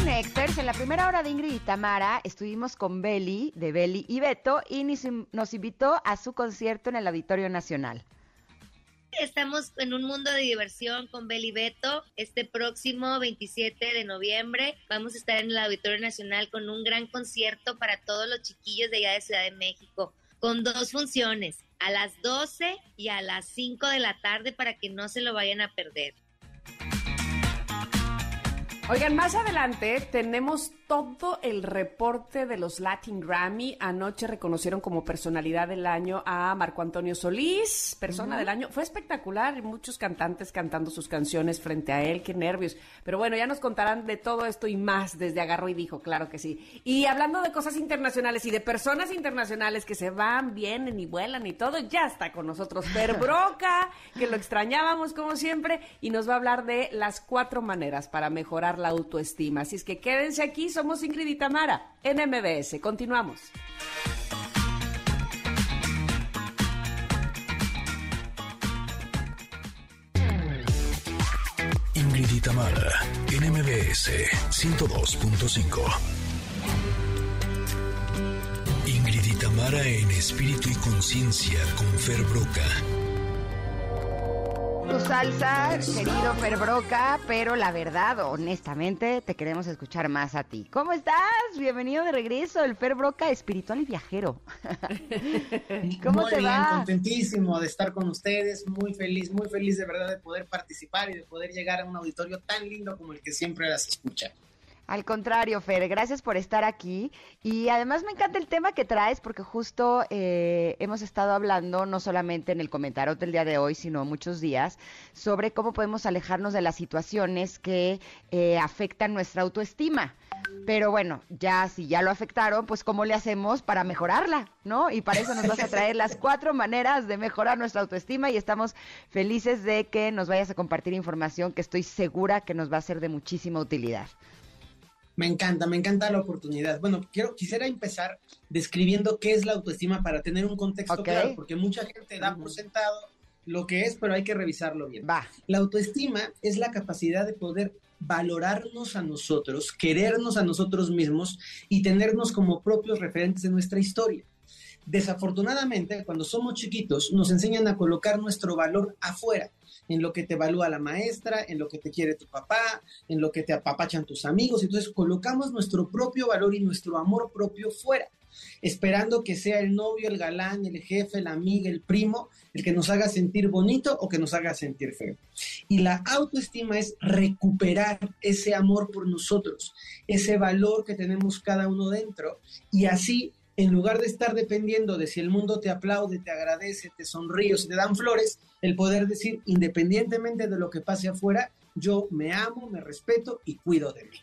En la primera hora de Ingrid y Tamara estuvimos con Beli, de Beli y Beto, y nos invitó a su concierto en el Auditorio Nacional. Estamos en un mundo de diversión con Beli Beto. Este próximo 27 de noviembre vamos a estar en el Auditorio Nacional con un gran concierto para todos los chiquillos de allá de Ciudad de México, con dos funciones, a las 12 y a las 5 de la tarde para que no se lo vayan a perder. Oigan, más adelante tenemos todo el reporte de los Latin Grammy. Anoche reconocieron como personalidad del año a Marco Antonio Solís, persona del año. Fue espectacular, muchos cantantes cantando sus canciones frente a él, qué nervios. Pero bueno, ya nos contarán de todo esto y más desde Agarro y Dijo, claro que sí. Y hablando de cosas internacionales y de personas internacionales que se van, vienen y vuelan y todo, ya está con nosotros Per Broca, que lo extrañábamos como siempre, y nos va a hablar de las cuatro maneras para mejorar la autoestima. Así es que quédense aquí, somos Ingrid y en MBS. Continuamos. Ingrid y en MBS 102.5. Ingrid en espíritu y conciencia con Fer Broca tu salsa, querido Ferbroca, pero la verdad, honestamente, te queremos escuchar más a ti. ¿Cómo estás? Bienvenido de regreso, el Ferbroca espiritual y viajero. ¿Cómo muy te bien, contentísimo de estar con ustedes, muy feliz, muy feliz de verdad de poder participar y de poder llegar a un auditorio tan lindo como el que siempre las escucha. Al contrario, Fer, gracias por estar aquí. Y además me encanta el tema que traes porque justo eh, hemos estado hablando, no solamente en el comentario del día de hoy, sino muchos días, sobre cómo podemos alejarnos de las situaciones que eh, afectan nuestra autoestima. Pero bueno, ya si ya lo afectaron, pues cómo le hacemos para mejorarla, ¿no? Y para eso nos vas a traer las cuatro maneras de mejorar nuestra autoestima y estamos felices de que nos vayas a compartir información que estoy segura que nos va a ser de muchísima utilidad. Me encanta, me encanta la oportunidad. Bueno, quiero, quisiera empezar describiendo qué es la autoestima para tener un contexto claro, porque mucha gente da por sentado lo que es, pero hay que revisarlo bien. Va. La autoestima es la capacidad de poder valorarnos a nosotros, querernos a nosotros mismos y tenernos como propios referentes de nuestra historia. Desafortunadamente, cuando somos chiquitos, nos enseñan a colocar nuestro valor afuera en lo que te evalúa la maestra, en lo que te quiere tu papá, en lo que te apapachan tus amigos. Entonces colocamos nuestro propio valor y nuestro amor propio fuera, esperando que sea el novio, el galán, el jefe, la amiga, el primo, el que nos haga sentir bonito o que nos haga sentir feo. Y la autoestima es recuperar ese amor por nosotros, ese valor que tenemos cada uno dentro y así en lugar de estar dependiendo de si el mundo te aplaude, te agradece, te sonríe o si te dan flores, el poder decir, independientemente de lo que pase afuera, yo me amo, me respeto y cuido de mí.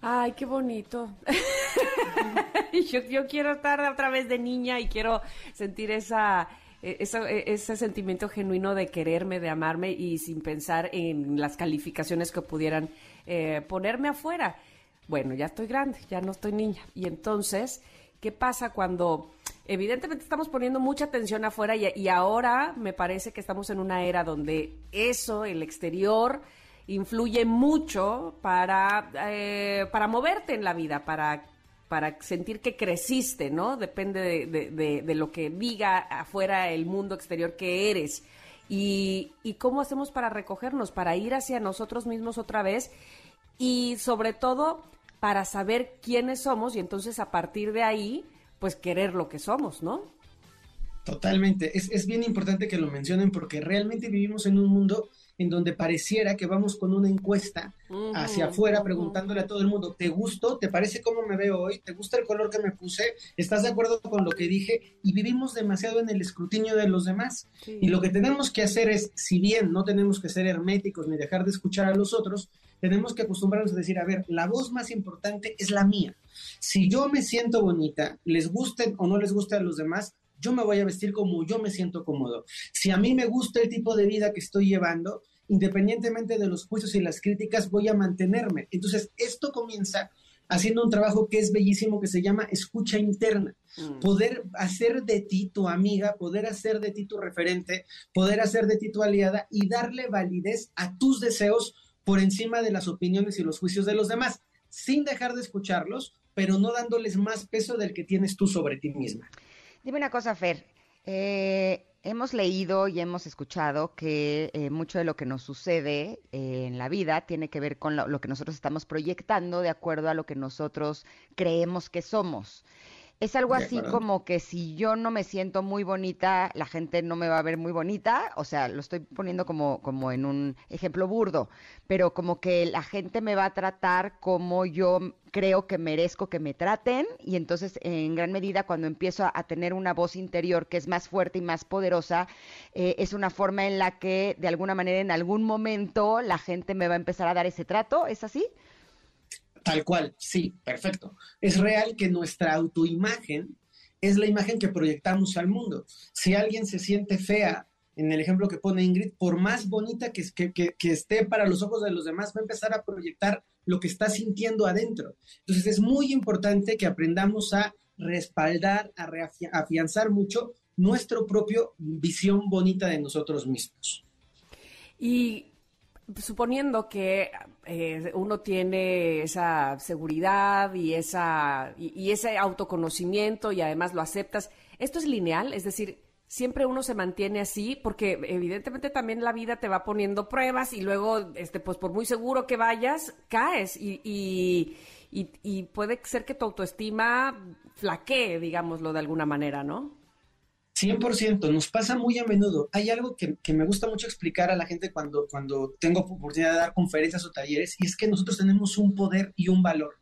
Ay, qué bonito. yo, quiero estar otra vez de niña y quiero sentir esa, e, e, ese sentimiento genuino de quererme, de amarme y sin pensar en las calificaciones que pudieran eh, ponerme afuera bueno, ya estoy grande, ya no estoy niña. Y entonces, ¿qué pasa cuando evidentemente estamos poniendo mucha atención afuera y, ahora me parece que estamos en una era donde eso, el exterior, influye mucho para, eh, para moverte en la vida, para, para sentir que creciste, ¿no? Depende de, de, lo que diga afuera el mundo exterior que eres. Y, y cómo hacemos para recogernos, para ir hacia nosotros mismos otra vez y sobre todo para saber quiénes somos y entonces a partir de ahí, pues querer lo que somos, ¿no? Totalmente. Es, es bien importante que lo mencionen porque realmente vivimos en un mundo en donde pareciera que vamos con una encuesta hacia afuera preguntándole a todo el mundo, ¿te gustó? ¿Te parece cómo me veo hoy? ¿Te gusta el color que me puse? ¿Estás de acuerdo con lo que dije? Y vivimos demasiado en el escrutinio de los demás. Y lo que tenemos que hacer es, si bien no tenemos que ser herméticos ni dejar de escuchar a los otros, tenemos que acostumbrarnos a decir, a ver, la voz más importante es la mía. Si yo me siento bonita, les gusten o no les guste a los demás, yo me voy a vestir como yo me siento cómodo. Si a mí me gusta el tipo de vida que estoy llevando, independientemente de los juicios y las críticas, voy a mantenerme. Entonces, esto comienza haciendo un trabajo que es bellísimo, que se llama escucha interna. Mm. Poder hacer de ti tu amiga, poder hacer de ti tu referente, poder hacer de ti tu aliada y darle validez a tus deseos por encima de las opiniones y los juicios de los demás, sin dejar de escucharlos, pero no dándoles más peso del que tienes tú sobre ti misma. Dime una cosa, Fer. Eh, hemos leído y hemos escuchado que eh, mucho de lo que nos sucede eh, en la vida tiene que ver con lo, que nosotros estamos proyectando de acuerdo a lo que nosotros creemos que somos. Es algo así como que si yo no me siento muy bonita, la gente no me va a ver muy bonita. O sea, lo estoy poniendo como, como en un ejemplo burdo, pero como que la gente me va a tratar como yo creo que merezco que me traten. Y entonces, en gran medida, cuando empiezo a, tener una voz interior que es más fuerte y más poderosa, eh, es una forma en la que, de alguna manera, en algún momento, la gente me va a empezar a dar ese trato. ¿Es así? Tal cual, sí, perfecto. Es real que nuestra autoimagen es la imagen que proyectamos al mundo. Si alguien se siente fea, en el ejemplo que pone Ingrid, por más bonita que, que, esté para los ojos de los demás, va a empezar a proyectar lo que está sintiendo adentro. Entonces es muy importante que aprendamos a respaldar, a afianzar mucho nuestra propia visión bonita de nosotros mismos. Y suponiendo que eh, uno tiene esa seguridad y, esa, y, ese autoconocimiento y además lo aceptas, ¿esto es lineal? Es decir, siempre uno se mantiene así porque evidentemente también la vida te va poniendo pruebas y luego, este, pues por muy seguro que vayas, caes y, y, y puede ser que tu autoestima flaquee, digámoslo de alguna manera, ¿no? 100%, nos pasa muy a menudo. Hay algo que, me gusta mucho explicar a la gente cuando, cuando tengo oportunidad de dar conferencias o talleres, y es que nosotros tenemos un poder y un valor.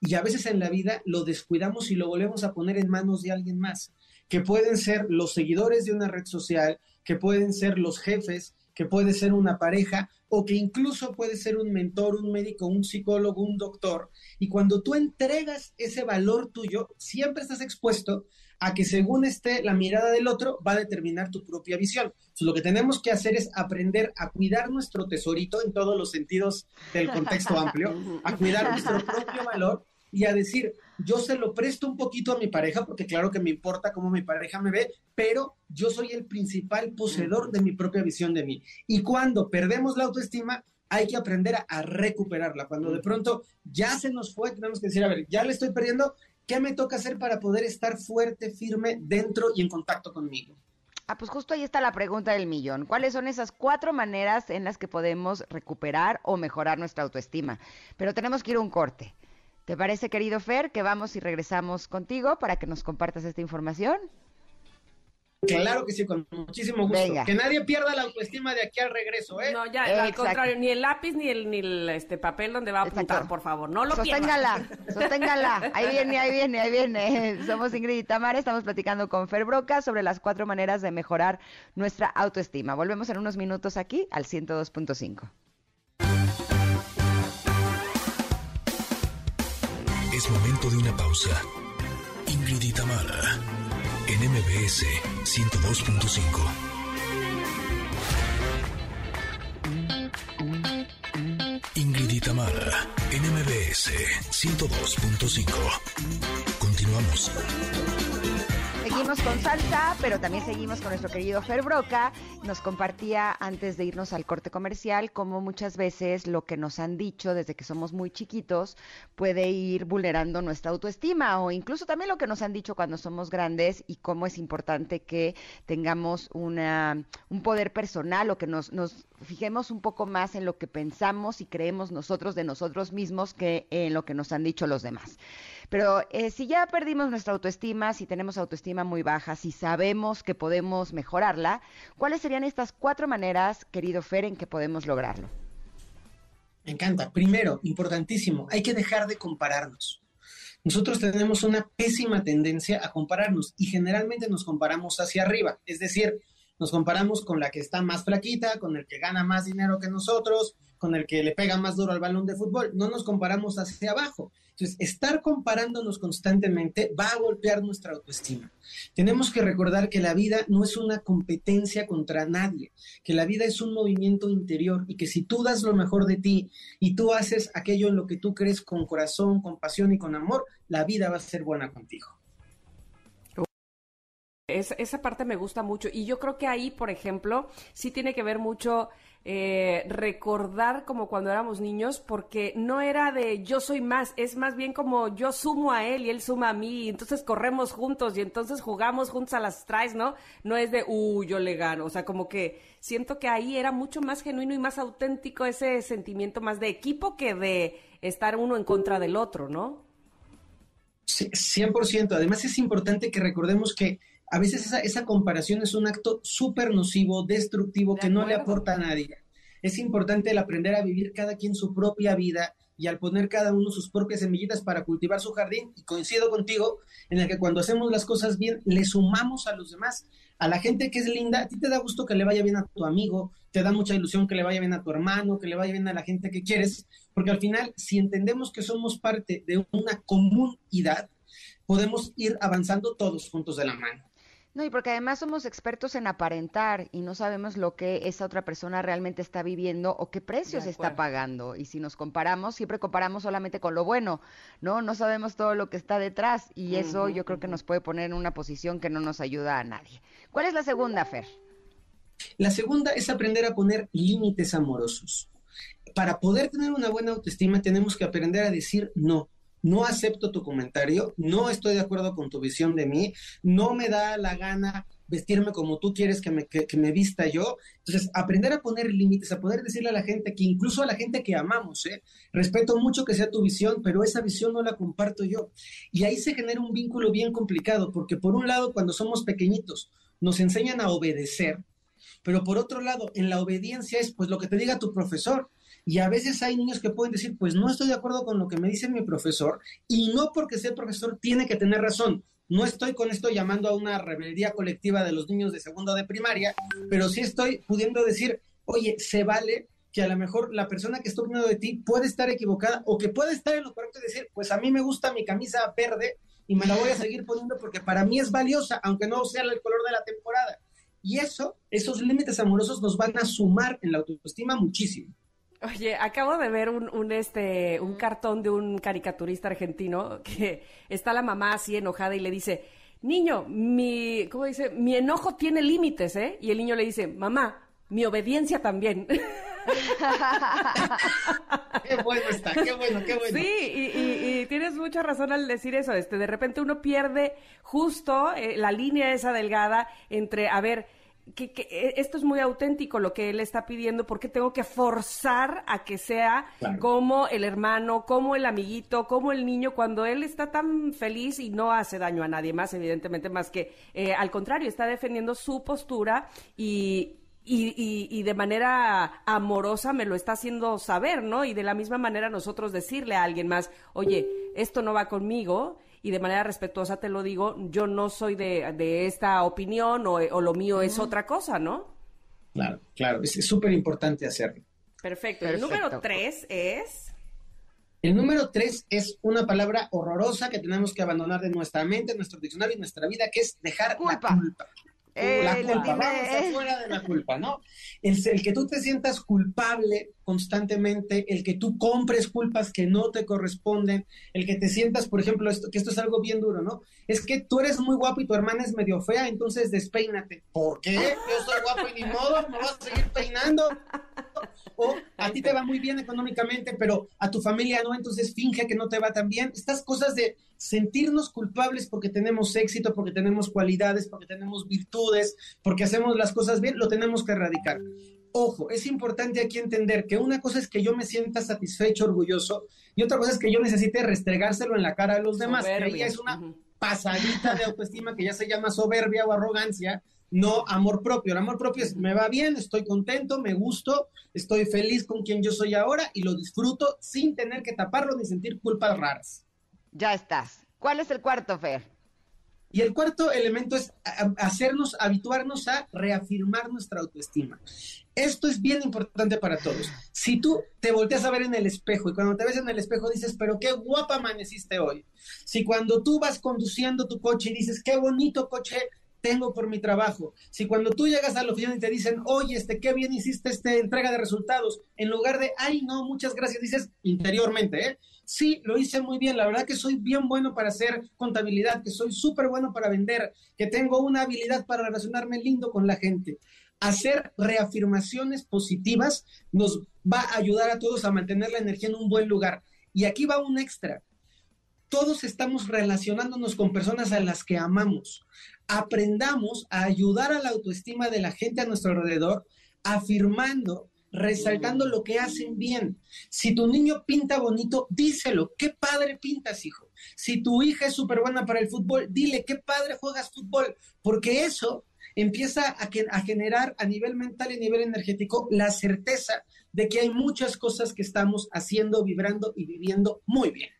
Y a veces en la vida lo descuidamos y lo volvemos a poner en manos de alguien más, que pueden ser los seguidores de una red social, que pueden ser los jefes, que puede ser una pareja o que incluso puede ser un mentor, un médico, un psicólogo, un doctor. Y cuando tú entregas ese valor tuyo, siempre estás expuesto a que según esté la mirada del otro va a determinar tu propia visión. lo que tenemos que hacer es aprender a cuidar nuestro tesorito en todos los sentidos del contexto amplio, a cuidar nuestro propio valor y a decir, yo se lo presto un poquito a mi pareja, porque claro que me importa cómo mi pareja me ve, pero yo soy el principal poseedor de mi propia visión de mí. Y cuando perdemos la autoestima, hay que aprender a, a recuperarla. Cuando de pronto ya se nos fue, tenemos que decir, a ver, ya le estoy perdiendo, ¿Qué me toca hacer para poder estar fuerte, firme, dentro y en contacto conmigo? Ah, pues justo ahí está la pregunta del millón. ¿Cuáles son esas cuatro maneras en las que podemos recuperar o mejorar nuestra autoestima? Pero tenemos que ir a un corte. ¿Te parece, querido Fer, que vamos y regresamos contigo para que nos compartas esta información? Claro que sí, con muchísimo gusto. Que nadie pierda la autoestima de aquí al regreso, ¿eh? No, ya, al contrario, ni el lápiz ni el, ni el este papel donde va a apuntar, por favor, no lo Sosténgala, sosténgala. Ahí viene, ahí viene, ahí viene. Somos Ingrid y Tamara, estamos platicando con Fer Broca sobre las cuatro maneras de mejorar nuestra autoestima. Volvemos en unos minutos aquí al 102.5. Es momento de una pausa. Ingrid y Tamara en MBS 102.5. Ingrid y Tamara, en MBS 102.5. Continuamos. Seguimos con salsa, pero también seguimos con nuestro querido Fer Broca. Nos compartía antes de irnos al corte comercial cómo muchas veces lo que nos han dicho desde que somos muy chiquitos puede ir vulnerando nuestra autoestima o incluso también lo que nos han dicho cuando somos grandes y cómo es importante que tengamos una, un poder personal o que nos, nos fijemos un poco más en lo que pensamos y creemos nosotros de nosotros mismos que en lo que nos han dicho los demás. Pero eh, si ya perdimos nuestra autoestima, si tenemos autoestima muy baja, si sabemos que podemos mejorarla, ¿cuáles serían estas cuatro maneras, querido Fer, en que podemos lograrlo? Me encanta. Primero, importantísimo, hay que dejar de compararnos. Nosotros tenemos una pésima tendencia a compararnos y generalmente nos comparamos hacia arriba, es decir, nos comparamos con la que está más flaquita, con el que gana más dinero que nosotros, con el que le pega más duro al balón de fútbol, no nos comparamos hacia abajo. Entonces, estar comparándonos constantemente va a golpear nuestra autoestima. Tenemos que recordar que la vida no es una competencia contra nadie, que la vida es un movimiento interior y que si tú das lo mejor de ti y tú haces aquello en lo que tú crees con corazón, con pasión y con amor, la vida va a ser buena contigo esa parte me gusta mucho y yo creo que ahí, por ejemplo, sí tiene que ver mucho eh, recordar como cuando éramos niños, porque no era de yo soy más, es más bien como yo sumo a él y él suma a mí, y entonces corremos juntos y entonces jugamos juntos a las traes, ¿no? No es de, uh, yo le gano, o sea, como que siento que ahí era mucho más genuino y más auténtico ese sentimiento más de equipo que de estar uno en contra del otro, ¿no? Sí, 100%. Además es importante que recordemos que a veces esa, comparación es un acto súper nocivo, destructivo, que no le aporta a nadie. Es importante el aprender a vivir cada quien su propia vida y al poner cada uno sus propias semillitas para cultivar su jardín. Y coincido contigo en el que cuando hacemos las cosas bien, le sumamos a los demás. A la gente que es linda, a ti te da gusto que le vaya bien a tu amigo, te da mucha ilusión que le vaya bien a tu hermano, que le vaya bien a la gente que quieres, porque al final, si entendemos que somos parte de una comunidad, podemos ir avanzando todos juntos de la mano. No, y porque además somos expertos en aparentar y no sabemos lo que esa otra persona realmente está viviendo o qué precios está pagando. Y si nos comparamos, siempre comparamos solamente con lo bueno, ¿no? No sabemos todo lo que está detrás y eso yo creo que nos puede poner en una posición que no nos ayuda a nadie. ¿Cuál es la segunda, Fer? La segunda es aprender a poner límites amorosos. Para poder tener una buena autoestima tenemos que aprender a decir no no acepto tu comentario, no estoy de acuerdo con tu visión de mí, no me da la gana vestirme como tú quieres que me, que, me vista yo. Entonces, aprender a poner límites, a poder decirle a la gente que incluso a la gente que amamos, ¿eh? respeto mucho que sea tu visión, pero esa visión no la comparto yo. Y ahí se genera un vínculo bien complicado, porque por un lado, cuando somos pequeñitos, nos enseñan a obedecer, pero por otro lado, en la obediencia es pues lo que te diga tu profesor. Y a veces hay niños que pueden decir, pues no estoy de acuerdo con lo que me dice mi profesor, y no porque sea profesor tiene que tener razón. No estoy con esto llamando a una rebeldía colectiva de los niños de segundo de primaria, pero sí estoy pudiendo decir, oye, se vale que a lo mejor la persona que está opinando de ti puede estar equivocada o que puede estar en lo correcto y decir, pues a mí me gusta mi camisa verde y me la voy a seguir poniendo porque para mí es valiosa, aunque no sea el color de la temporada. Y eso, esos límites amorosos nos van a sumar en la autoestima muchísimo. Oye, acabo de ver un, este, un cartón de un caricaturista argentino que está la mamá así enojada y le dice, niño, mi, ¿cómo dice? Mi enojo tiene límites, ¿eh? Y el niño le dice, mamá, mi obediencia también. qué bueno está, qué bueno, qué bueno. Sí, y, tienes mucha razón al decir eso. Este, de repente uno pierde justo eh, la línea esa delgada entre, a ver, que, eh, esto es muy auténtico lo que él está pidiendo, porque tengo que forzar a que sea como el hermano, como el amiguito, como el niño, cuando él está tan feliz y no hace daño a nadie más, evidentemente, más que eh, al contrario, está defendiendo su postura y, y, y, de manera amorosa me lo está haciendo saber, ¿no? Y de la misma manera nosotros decirle a alguien más, oye, esto no va conmigo, y de manera respetuosa te lo digo, yo no soy de, esta opinión o, lo mío es otra cosa, ¿no? Claro, claro, es súper importante hacerlo. Perfecto. El número tres es... El número tres es una palabra horrorosa que tenemos que abandonar de nuestra mente, nuestro diccionario y nuestra vida, que es dejar culpa. la culpa la culpa, vamos afuera de la culpa, ¿no? El, el, que tú te sientas culpable constantemente, el que tú compres culpas que no te corresponden, el que te sientas, por ejemplo, esto, que esto es algo bien duro, ¿no? Es que tú eres muy guapo y tu hermana es medio fea, entonces despeínate. ¿Por qué? Yo soy guapo y ni modo, me vas a seguir peinando. O a ti te va muy bien económicamente, pero a tu familia no, entonces finge que no te va tan bien. Estas cosas de sentirnos culpables porque tenemos éxito, porque tenemos cualidades, porque tenemos virtudes, porque hacemos las cosas bien, lo tenemos que erradicar. Ojo, es importante aquí entender que una cosa es que yo me sienta satisfecho, orgulloso, y otra cosa es que yo necesite restregárselo en la cara a los demás. Que es una pasadita de autoestima que ya se llama soberbia o arrogancia, no amor propio. El amor propio es me va bien, estoy contento, me gusto, estoy feliz con quien yo soy ahora y lo disfruto sin tener que taparlo ni sentir culpas raras. Ya estás. ¿Cuál es el cuarto, Fer? Y el cuarto elemento es hacernos, habituarnos a reafirmar nuestra autoestima. Esto es bien importante para todos. Si tú te volteas a ver en el espejo y cuando te ves en el espejo dices, pero qué guapa amaneciste hoy. Si cuando tú vas conduciendo tu coche y dices, qué bonito coche tengo por mi trabajo. Si cuando tú llegas a la oficina y te dicen, oye, este, qué bien hiciste esta entrega de resultados, en lugar de, ay, no, muchas gracias, dices interiormente, ¿eh? sí, lo hice muy bien, la verdad que soy bien bueno para hacer contabilidad, que soy súper bueno para vender, que tengo una habilidad para relacionarme lindo con la gente. Hacer reafirmaciones positivas nos va a ayudar a todos a mantener la energía en un buen lugar. Y aquí va un extra. Todos estamos relacionándonos con personas a las que amamos. Aprendamos a ayudar a la autoestima de la gente a nuestro alrededor, afirmando resaltando lo que hacen bien. Si tu niño pinta bonito, díselo, qué padre pintas, hijo. Si tu hija es súper buena para el fútbol, dile, qué padre juegas fútbol, porque eso empieza a, a generar a nivel mental y a nivel energético la certeza de que hay muchas cosas que estamos haciendo, vibrando y viviendo muy bien.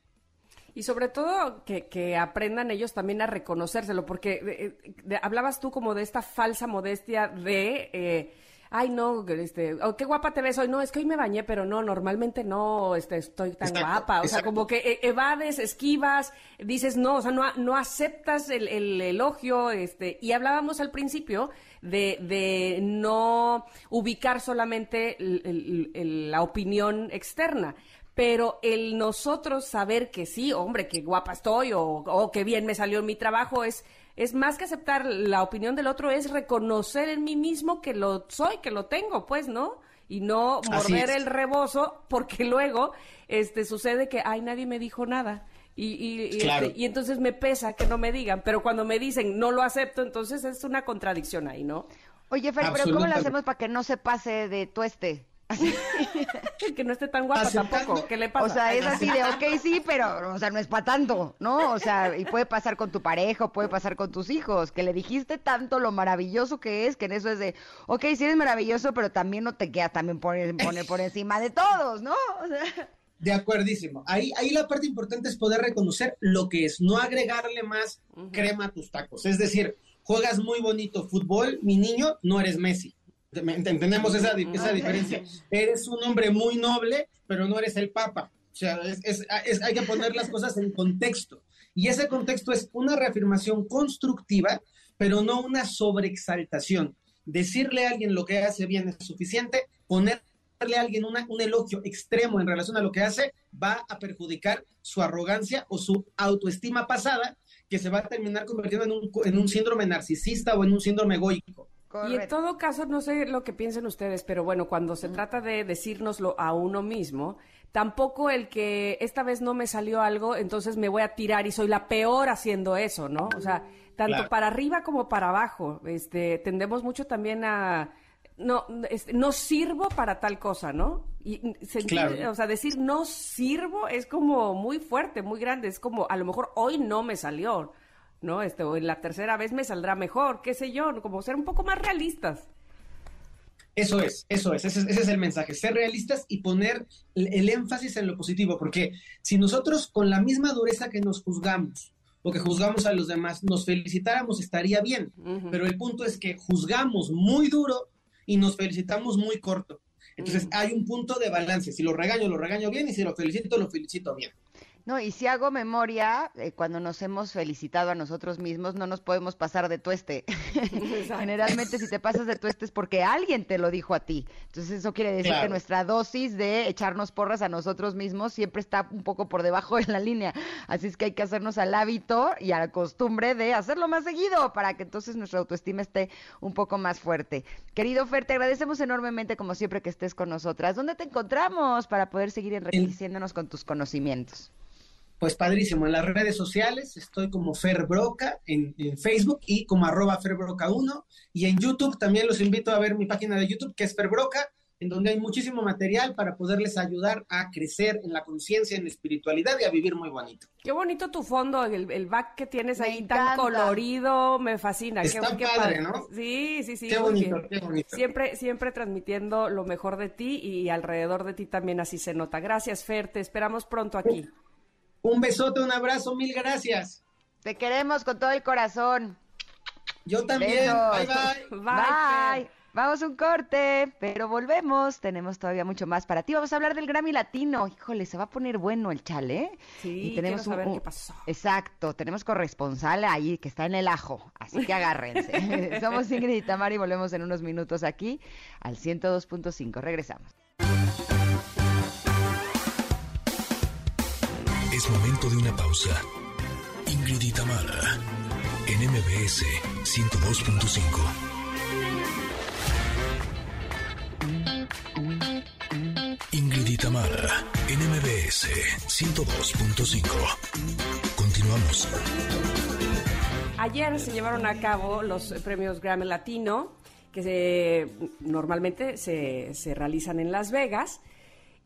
Y sobre todo que, aprendan ellos también a reconocérselo, porque eh, hablabas tú como de esta falsa modestia de... Eh, ay no, este, oh, qué guapa te ves hoy, no, es que hoy me bañé, pero no, normalmente no, este, estoy tan guapa, o sea, como que e, evades, esquivas, dices no, o sea, no, no aceptas el, elogio, este, y hablábamos al principio de, de no ubicar solamente la opinión externa, pero el nosotros saber que sí, hombre, qué guapa estoy o, o qué bien me salió en mi trabajo es es más que aceptar la opinión del otro, es reconocer en mí mismo que lo soy, que lo tengo, pues, ¿no? Y no morder el rebozo, porque luego este, sucede que, ay, nadie me dijo nada. Y, y, este, y, entonces me pesa que no me digan, pero cuando me dicen no lo acepto, entonces es una contradicción ahí, ¿no? Oye, Fer, pero ¿cómo lo hacemos para que no se pase de tueste? que no esté tan guapa tampoco. ¿Qué le pasa? O sea, es así de, ok, sí, pero, o sea, no es para tanto, ¿no? O sea, y puede pasar con tu pareja, puede pasar con tus hijos, que le dijiste tanto lo maravilloso que es, que en eso es de, ok, sí eres maravilloso, pero también no te quedas también poner, poner por encima de todos, ¿no? De acuerdísimo. Ahí, ahí la parte importante es poder reconocer lo que es, no agregarle más crema a tus tacos. Es decir, juegas muy bonito fútbol, mi niño, no eres Messi. Entendemos esa, esa diferencia. Eres un hombre muy noble, pero no eres el papa. O sea, es, hay que poner las cosas en contexto. Y ese contexto es una reafirmación constructiva, pero no una sobreexaltación. Decirle a alguien lo que hace bien es suficiente, ponerle a alguien un elogio extremo en relación a lo que hace va a perjudicar su arrogancia o su autoestima pasada, que se va a terminar convirtiendo en un, en un síndrome narcisista o en un síndrome egoico. Y en todo caso, no sé lo que piensen ustedes, pero bueno, cuando se trata de decírnoslo a uno mismo, tampoco el que esta vez no me salió algo, entonces me voy a tirar y soy la peor haciendo eso, ¿no? O sea, tanto para arriba como para abajo, este, tendemos mucho también a no, este, no sirvo para tal cosa, ¿no? Y o sea, decir no sirvo es como muy fuerte, muy grande, es como a lo mejor hoy no me salió. ¿No? Este, o en la tercera vez me saldrá mejor, qué sé yo, como ser un poco más realistas. Eso es, eso es, ese, es el mensaje, ser realistas y poner el, énfasis en lo positivo, porque si nosotros con la misma dureza que nos juzgamos o que juzgamos a los demás, nos felicitáramos, estaría bien, pero el punto es que juzgamos muy duro y nos felicitamos muy corto. Entonces hay un punto de balance, si lo regaño, lo regaño bien y si lo felicito, lo felicito bien. No, y si hago memoria, eh, cuando nos hemos felicitado a nosotros mismos, no nos podemos pasar de tueste. Generalmente si te pasas de tueste es porque alguien te lo dijo a ti. Entonces eso quiere decir que nuestra dosis de echarnos porras a nosotros mismos siempre está un poco por debajo de la línea. Así es que hay que hacernos al hábito y a la costumbre de hacerlo más seguido para que entonces nuestra autoestima esté un poco más fuerte. Querido Fer, te agradecemos enormemente como siempre que estés con nosotras. ¿Dónde te encontramos para poder seguir enriqueciéndonos con tus conocimientos? Pues padrísimo, en las redes sociales estoy como Fer Broca en, en Facebook y como arroba Ferbroca1 y en YouTube también los invito a ver mi página de YouTube que es Ferbroca en donde hay muchísimo material para poderles ayudar a crecer en la conciencia, en la espiritualidad y a vivir muy bonito. Qué bonito tu fondo, el, back que tienes ahí tan colorido, me fascina. Está qué, padre, ¿no? Sí, sí, sí. Qué bonito, qué bonito. Siempre, siempre transmitiendo lo mejor de ti y alrededor de ti también así se nota. Gracias, Fer, te esperamos pronto aquí. Un besote, un abrazo, mil gracias. Te queremos con todo el corazón. Yo también. Bye, bye. Bye. Vamos un corte, pero volvemos. Tenemos todavía mucho más para ti. Vamos a hablar del Grammy Latino. Híjole, se va a poner bueno el chale. ¿eh? Sí, y tenemos quiero saber qué pasó. Exacto, tenemos corresponsal ahí que está en el ajo, así que agárrense. Somos Ingrid y Tamara y volvemos en unos minutos aquí al 102.5. Regresamos. Es momento de una pausa. Ingrid y en MBS 102.5. Ingrid y Tamara, NMBS 102.5. Continuamos. Ayer se llevaron a cabo los premios Grammy Latino, que normalmente se, se realizan en Las Vegas.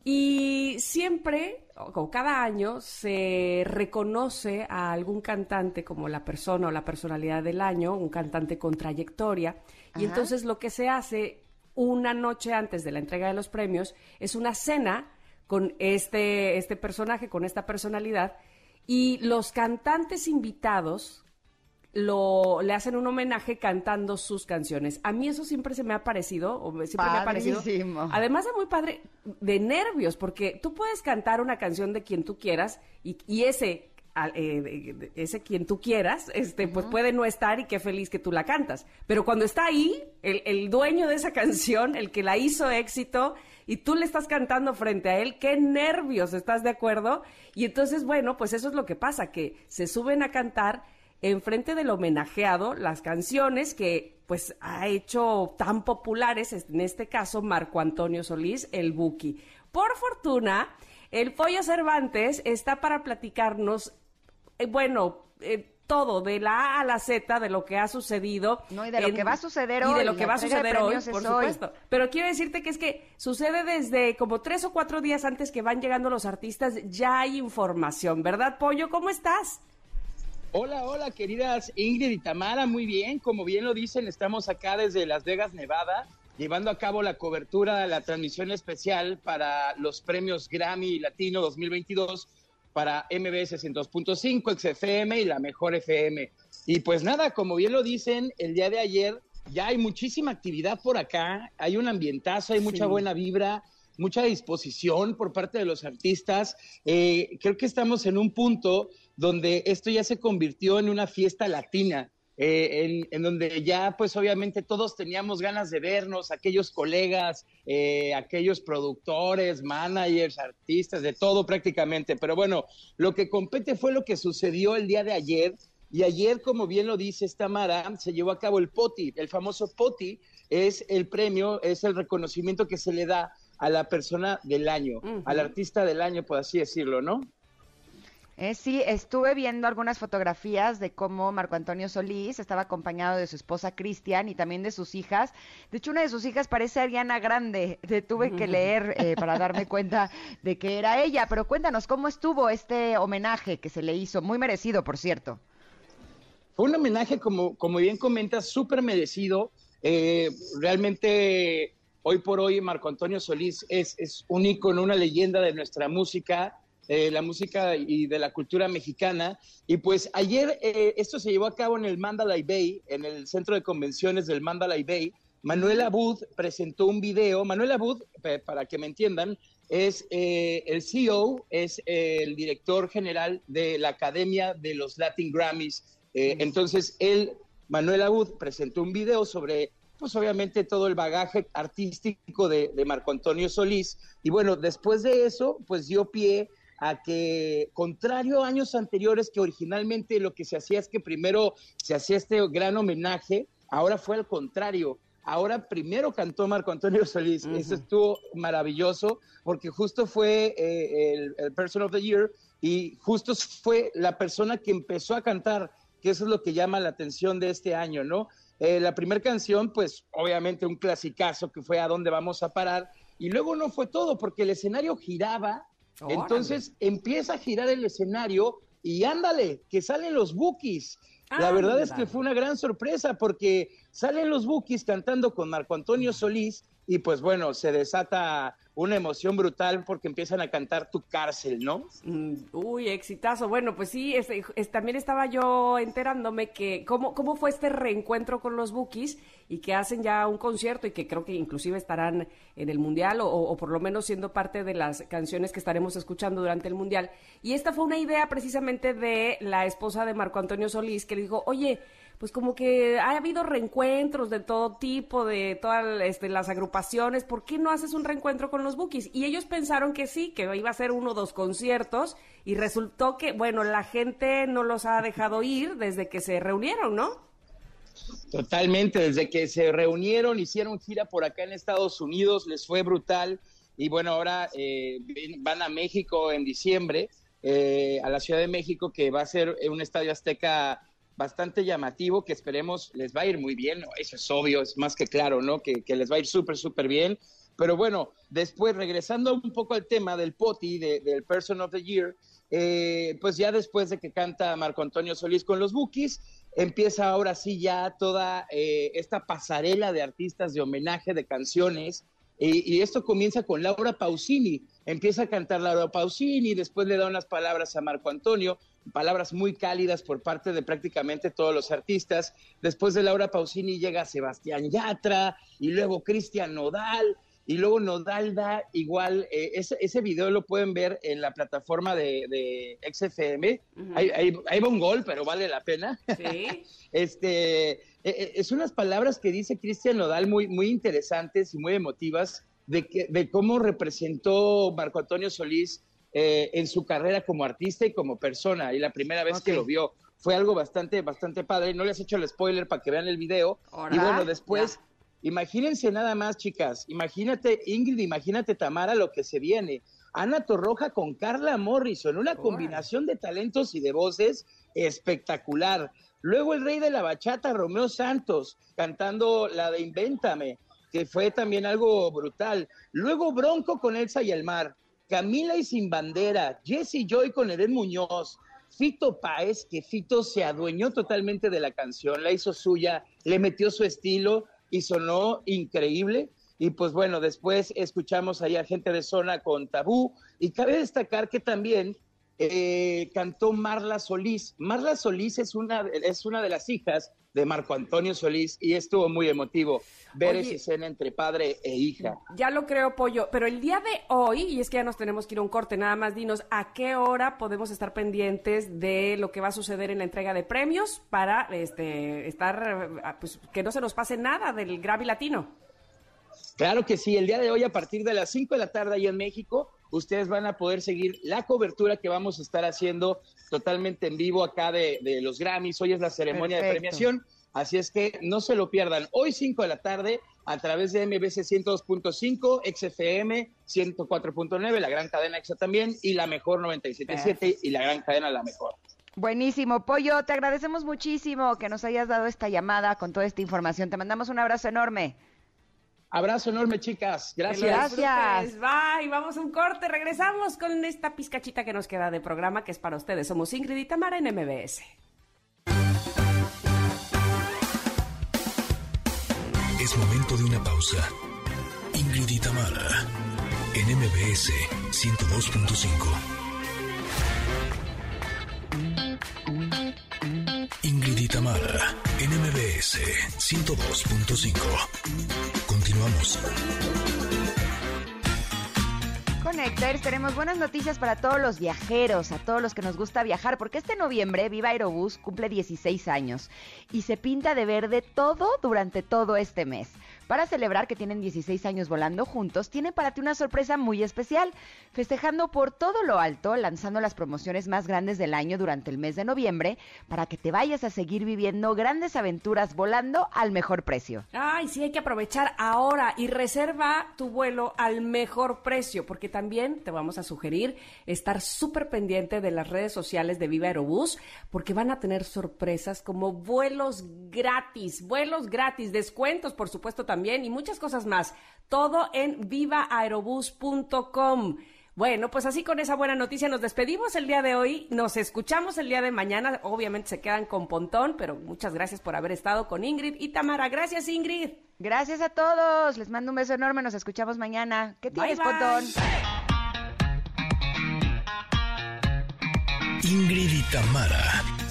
Y siempre, o cada año, se reconoce a algún cantante como la persona o la personalidad del año, un cantante con trayectoria. Y entonces lo que se hace una noche antes de la entrega de los premios, es una cena con este, este personaje, con esta personalidad, y los cantantes invitados lo, le hacen un homenaje cantando sus canciones. A mí eso siempre se me ha parecido, o siempre me ha parecido. Además de muy padre, de nervios, porque tú puedes cantar una canción de quien tú quieras y, y ese eh, ese quien tú quieras, este, pues puede no estar y qué feliz que tú la cantas. Pero cuando está ahí, el, dueño de esa canción, el que la hizo éxito, y tú le estás cantando frente a él, qué nervios, ¿estás de acuerdo? Y entonces, bueno, pues eso es lo que pasa, que se suben a cantar enfrente del homenajeado las canciones que pues ha hecho tan populares, en este caso Marco Antonio Solís, el Buki. Por fortuna, el Pollo Cervantes está para platicarnos eh, bueno, eh, todo, de la A a la Z, de lo que ha sucedido. No, y de lo que va a suceder hoy. Y de lo que va a suceder hoy, por supuesto. Pero quiero decirte que es que sucede desde como tres o cuatro días antes que van llegando los artistas, ya hay información, ¿verdad, Pollo? ¿Cómo estás? Hola, hola, queridas Ingrid y Tamara, muy bien. Como bien lo dicen, estamos acá desde Las Vegas, Nevada, llevando a cabo la cobertura, de la transmisión especial para los premios Grammy Latino 2022 para MBS 102.5, XFM y la mejor FM. Y pues nada, como bien lo dicen, el día de ayer ya hay muchísima actividad por acá, hay un ambientazo, hay mucha buena vibra, mucha disposición por parte de los artistas. Eh, creo que estamos en un punto donde esto ya se convirtió en una fiesta latina. Eh, en, donde ya pues obviamente todos teníamos ganas de vernos, aquellos colegas, eh, aquellos productores, managers, artistas, de todo prácticamente. Pero bueno, lo que compete fue lo que sucedió el día de ayer. Y ayer, como bien lo dice Tamara, se llevó a cabo el POTI. El famoso POTI es el premio, es el reconocimiento que se le da a la persona del año, al artista del año, por así decirlo, ¿no? Eh, sí, estuve viendo algunas fotografías de cómo Marco Antonio Solís estaba acompañado de su esposa Cristian y también de sus hijas. De hecho, una de sus hijas parece Ariana Grande. Te tuve que leer eh, para darme cuenta de que era ella. Pero cuéntanos, ¿cómo estuvo este homenaje que se le hizo? Muy merecido, por cierto. Fue un homenaje, como, como bien comentas, súper merecido. Eh, realmente, hoy por hoy, Marco Antonio Solís es, es un ícono, una leyenda de nuestra música eh, la música y de la cultura mexicana. Y pues ayer eh, esto se llevó a cabo en el Mandalay Bay, en el centro de convenciones del Mandalay Bay. Manuel Abud presentó un video. Manuel Abud, para que me entiendan, es eh, el CEO, es el director general de la Academia de los Latin Grammys. entonces, él, Manuel Abud, presentó un video sobre pues obviamente todo el bagaje artístico de, de, Marco Antonio Solís. Y bueno, después de eso, pues dio pie a que, contrario a años anteriores, que originalmente lo que se hacía es que primero se hacía este gran homenaje, ahora fue al contrario. Ahora primero cantó Marco Antonio Solís. Eso estuvo maravilloso porque justo fue eh, el, Person of the Year y justo fue la persona que empezó a cantar, que eso es lo que llama la atención de este año, ¿no? Eh, la primera canción, pues obviamente un clasicazo que fue A dónde vamos a parar, y luego no fue todo, porque el escenario giraba, entonces empieza a girar el escenario y ándale, que salen los bookies. La verdad es que fue una gran sorpresa porque salen los bookies cantando con Marco Antonio Solís y pues bueno, se desata una emoción brutal porque empiezan a cantar Tu cárcel, ¿no? Mm, uy, exitazo. Bueno, pues sí, también estaba yo enterándome que cómo, cómo fue este reencuentro con los Bookies y que hacen ya un concierto y que creo que inclusive estarán en el Mundial o, o por lo menos siendo parte de las canciones que estaremos escuchando durante el Mundial. Y esta fue una idea precisamente de la esposa de Marco Antonio Solís que le dijo, oye, pues como que ha habido reencuentros de todo tipo, de todas este, las agrupaciones, ¿por qué no haces un reencuentro con los Bookies? Y ellos pensaron que sí, que iba a ser uno o dos conciertos, y resultó que, bueno, la gente no los ha dejado ir desde que se reunieron, ¿no? Totalmente, desde que se reunieron, hicieron gira por acá en Estados Unidos, les fue brutal, y bueno, ahora eh, van a México en diciembre, eh, a la Ciudad de México, que va a ser un estadio azteca bastante llamativo que esperemos les va a ir muy bien, eso es obvio, es más que claro, ¿no? Que, les va a ir súper, súper bien. Pero bueno, después, regresando un poco al tema del POTI, del Person of the Year, eh, pues ya después de que canta Marco Antonio Solís con los Bookies, empieza ahora sí ya toda eh, esta pasarela de artistas de homenaje de canciones. Y, y, esto comienza con Laura Pausini. Empieza a cantar Laura Pausini, después le da unas palabras a Marco Antonio palabras muy cálidas por parte de prácticamente todos los artistas. Después de Laura Pausini llega Sebastián Yatra y luego Cristian Nodal. Y luego Nodal da igual, eh, ese, ese, video lo pueden ver en la plataforma de, XFM. hay, hay, un gol, pero vale la pena. Sí. este, eh, eh, es unas palabras que dice Cristian Nodal muy, muy interesantes y muy emotivas de, que, de cómo representó Marco Antonio Solís eh, en su carrera como artista y como persona. Y la primera vez que lo vio fue algo bastante, bastante padre. No les he hecho el spoiler para que vean el video. Y bueno, después, imagínense nada más, chicas. Imagínate, Ingrid, imagínate, Tamara, lo que se viene. Ana Torroja con Carla Morrison, una combinación de talentos y de voces espectacular. Luego el rey de la bachata, Romeo Santos, cantando la de Invéntame, que fue también algo brutal. Luego Bronco con Elsa y el mar. Camila y Sin Bandera, Jesse Joy con Eden Muñoz, Fito Páez, que Fito se adueñó totalmente de la canción, la hizo suya, le metió su estilo y sonó increíble. Y pues bueno, después escuchamos ahí a gente de zona con tabú. Y cabe destacar que también eh, cantó Marla Solís. Marla Solís es una, es una de las hijas de Marco Antonio Solís y estuvo muy emotivo ver esa escena entre padre e hija. Ya lo creo, Pollo, pero el día de hoy, y es que ya nos tenemos que ir a un corte, nada más dinos a qué hora podemos estar pendientes de lo que va a suceder en la entrega de premios para este estar, pues que no se nos pase nada del Grammy Latino. Claro que sí, el día de hoy a partir de las 5 de la tarde ahí en México, ustedes van a poder seguir la cobertura que vamos a estar haciendo totalmente en vivo acá de, los Grammys. Hoy es la ceremonia de premiación, así es que no se lo pierdan. Hoy 5 de la tarde a través de MBC 102.5, XFM 104.9, la gran cadena EXA también, y la mejor 97.7 y la gran cadena La Mejor. Buenísimo, Pollo, te agradecemos muchísimo que nos hayas dado esta llamada con toda esta información. Te mandamos un abrazo enorme. Abrazo enorme, chicas. Gracias. Gracias. Bye. Vamos a un corte. Regresamos con esta pizcachita que nos queda de programa que es para ustedes. Somos Ingrid y Tamara en MBS. Es momento de una pausa. Ingrid y Tamara en MBS 102.5. Ingrid y Tamara, NMBS 102.5. Continuamos. Connectors, tenemos buenas noticias para todos los viajeros, a todos los que nos gusta viajar, porque este noviembre Viva Aerobús cumple 16 años y se pinta de verde todo durante todo este mes. Para celebrar que tienen 16 años volando juntos, tiene para ti una sorpresa muy especial, festejando por todo lo alto, lanzando las promociones más grandes del año durante el mes de noviembre, para que te vayas a seguir viviendo grandes aventuras volando al mejor precio. Ay, sí, hay que aprovechar ahora y reserva tu vuelo al mejor precio, porque también te vamos a sugerir estar súper pendiente de las redes sociales de Viva Aerobús, porque van a tener sorpresas como vuelos gratis, vuelos gratis, descuentos, por supuesto, también, y muchas cosas más. Todo en vivaaerobús.com. Bueno, pues así con esa buena noticia nos despedimos el día de hoy, nos escuchamos el día de mañana, obviamente se quedan con Pontón, pero muchas gracias por haber estado con Ingrid y Tamara. Gracias Ingrid. Gracias a todos, les mando un beso enorme, nos escuchamos mañana. ¿Qué tienes, Pontón? Ingrid y Tamara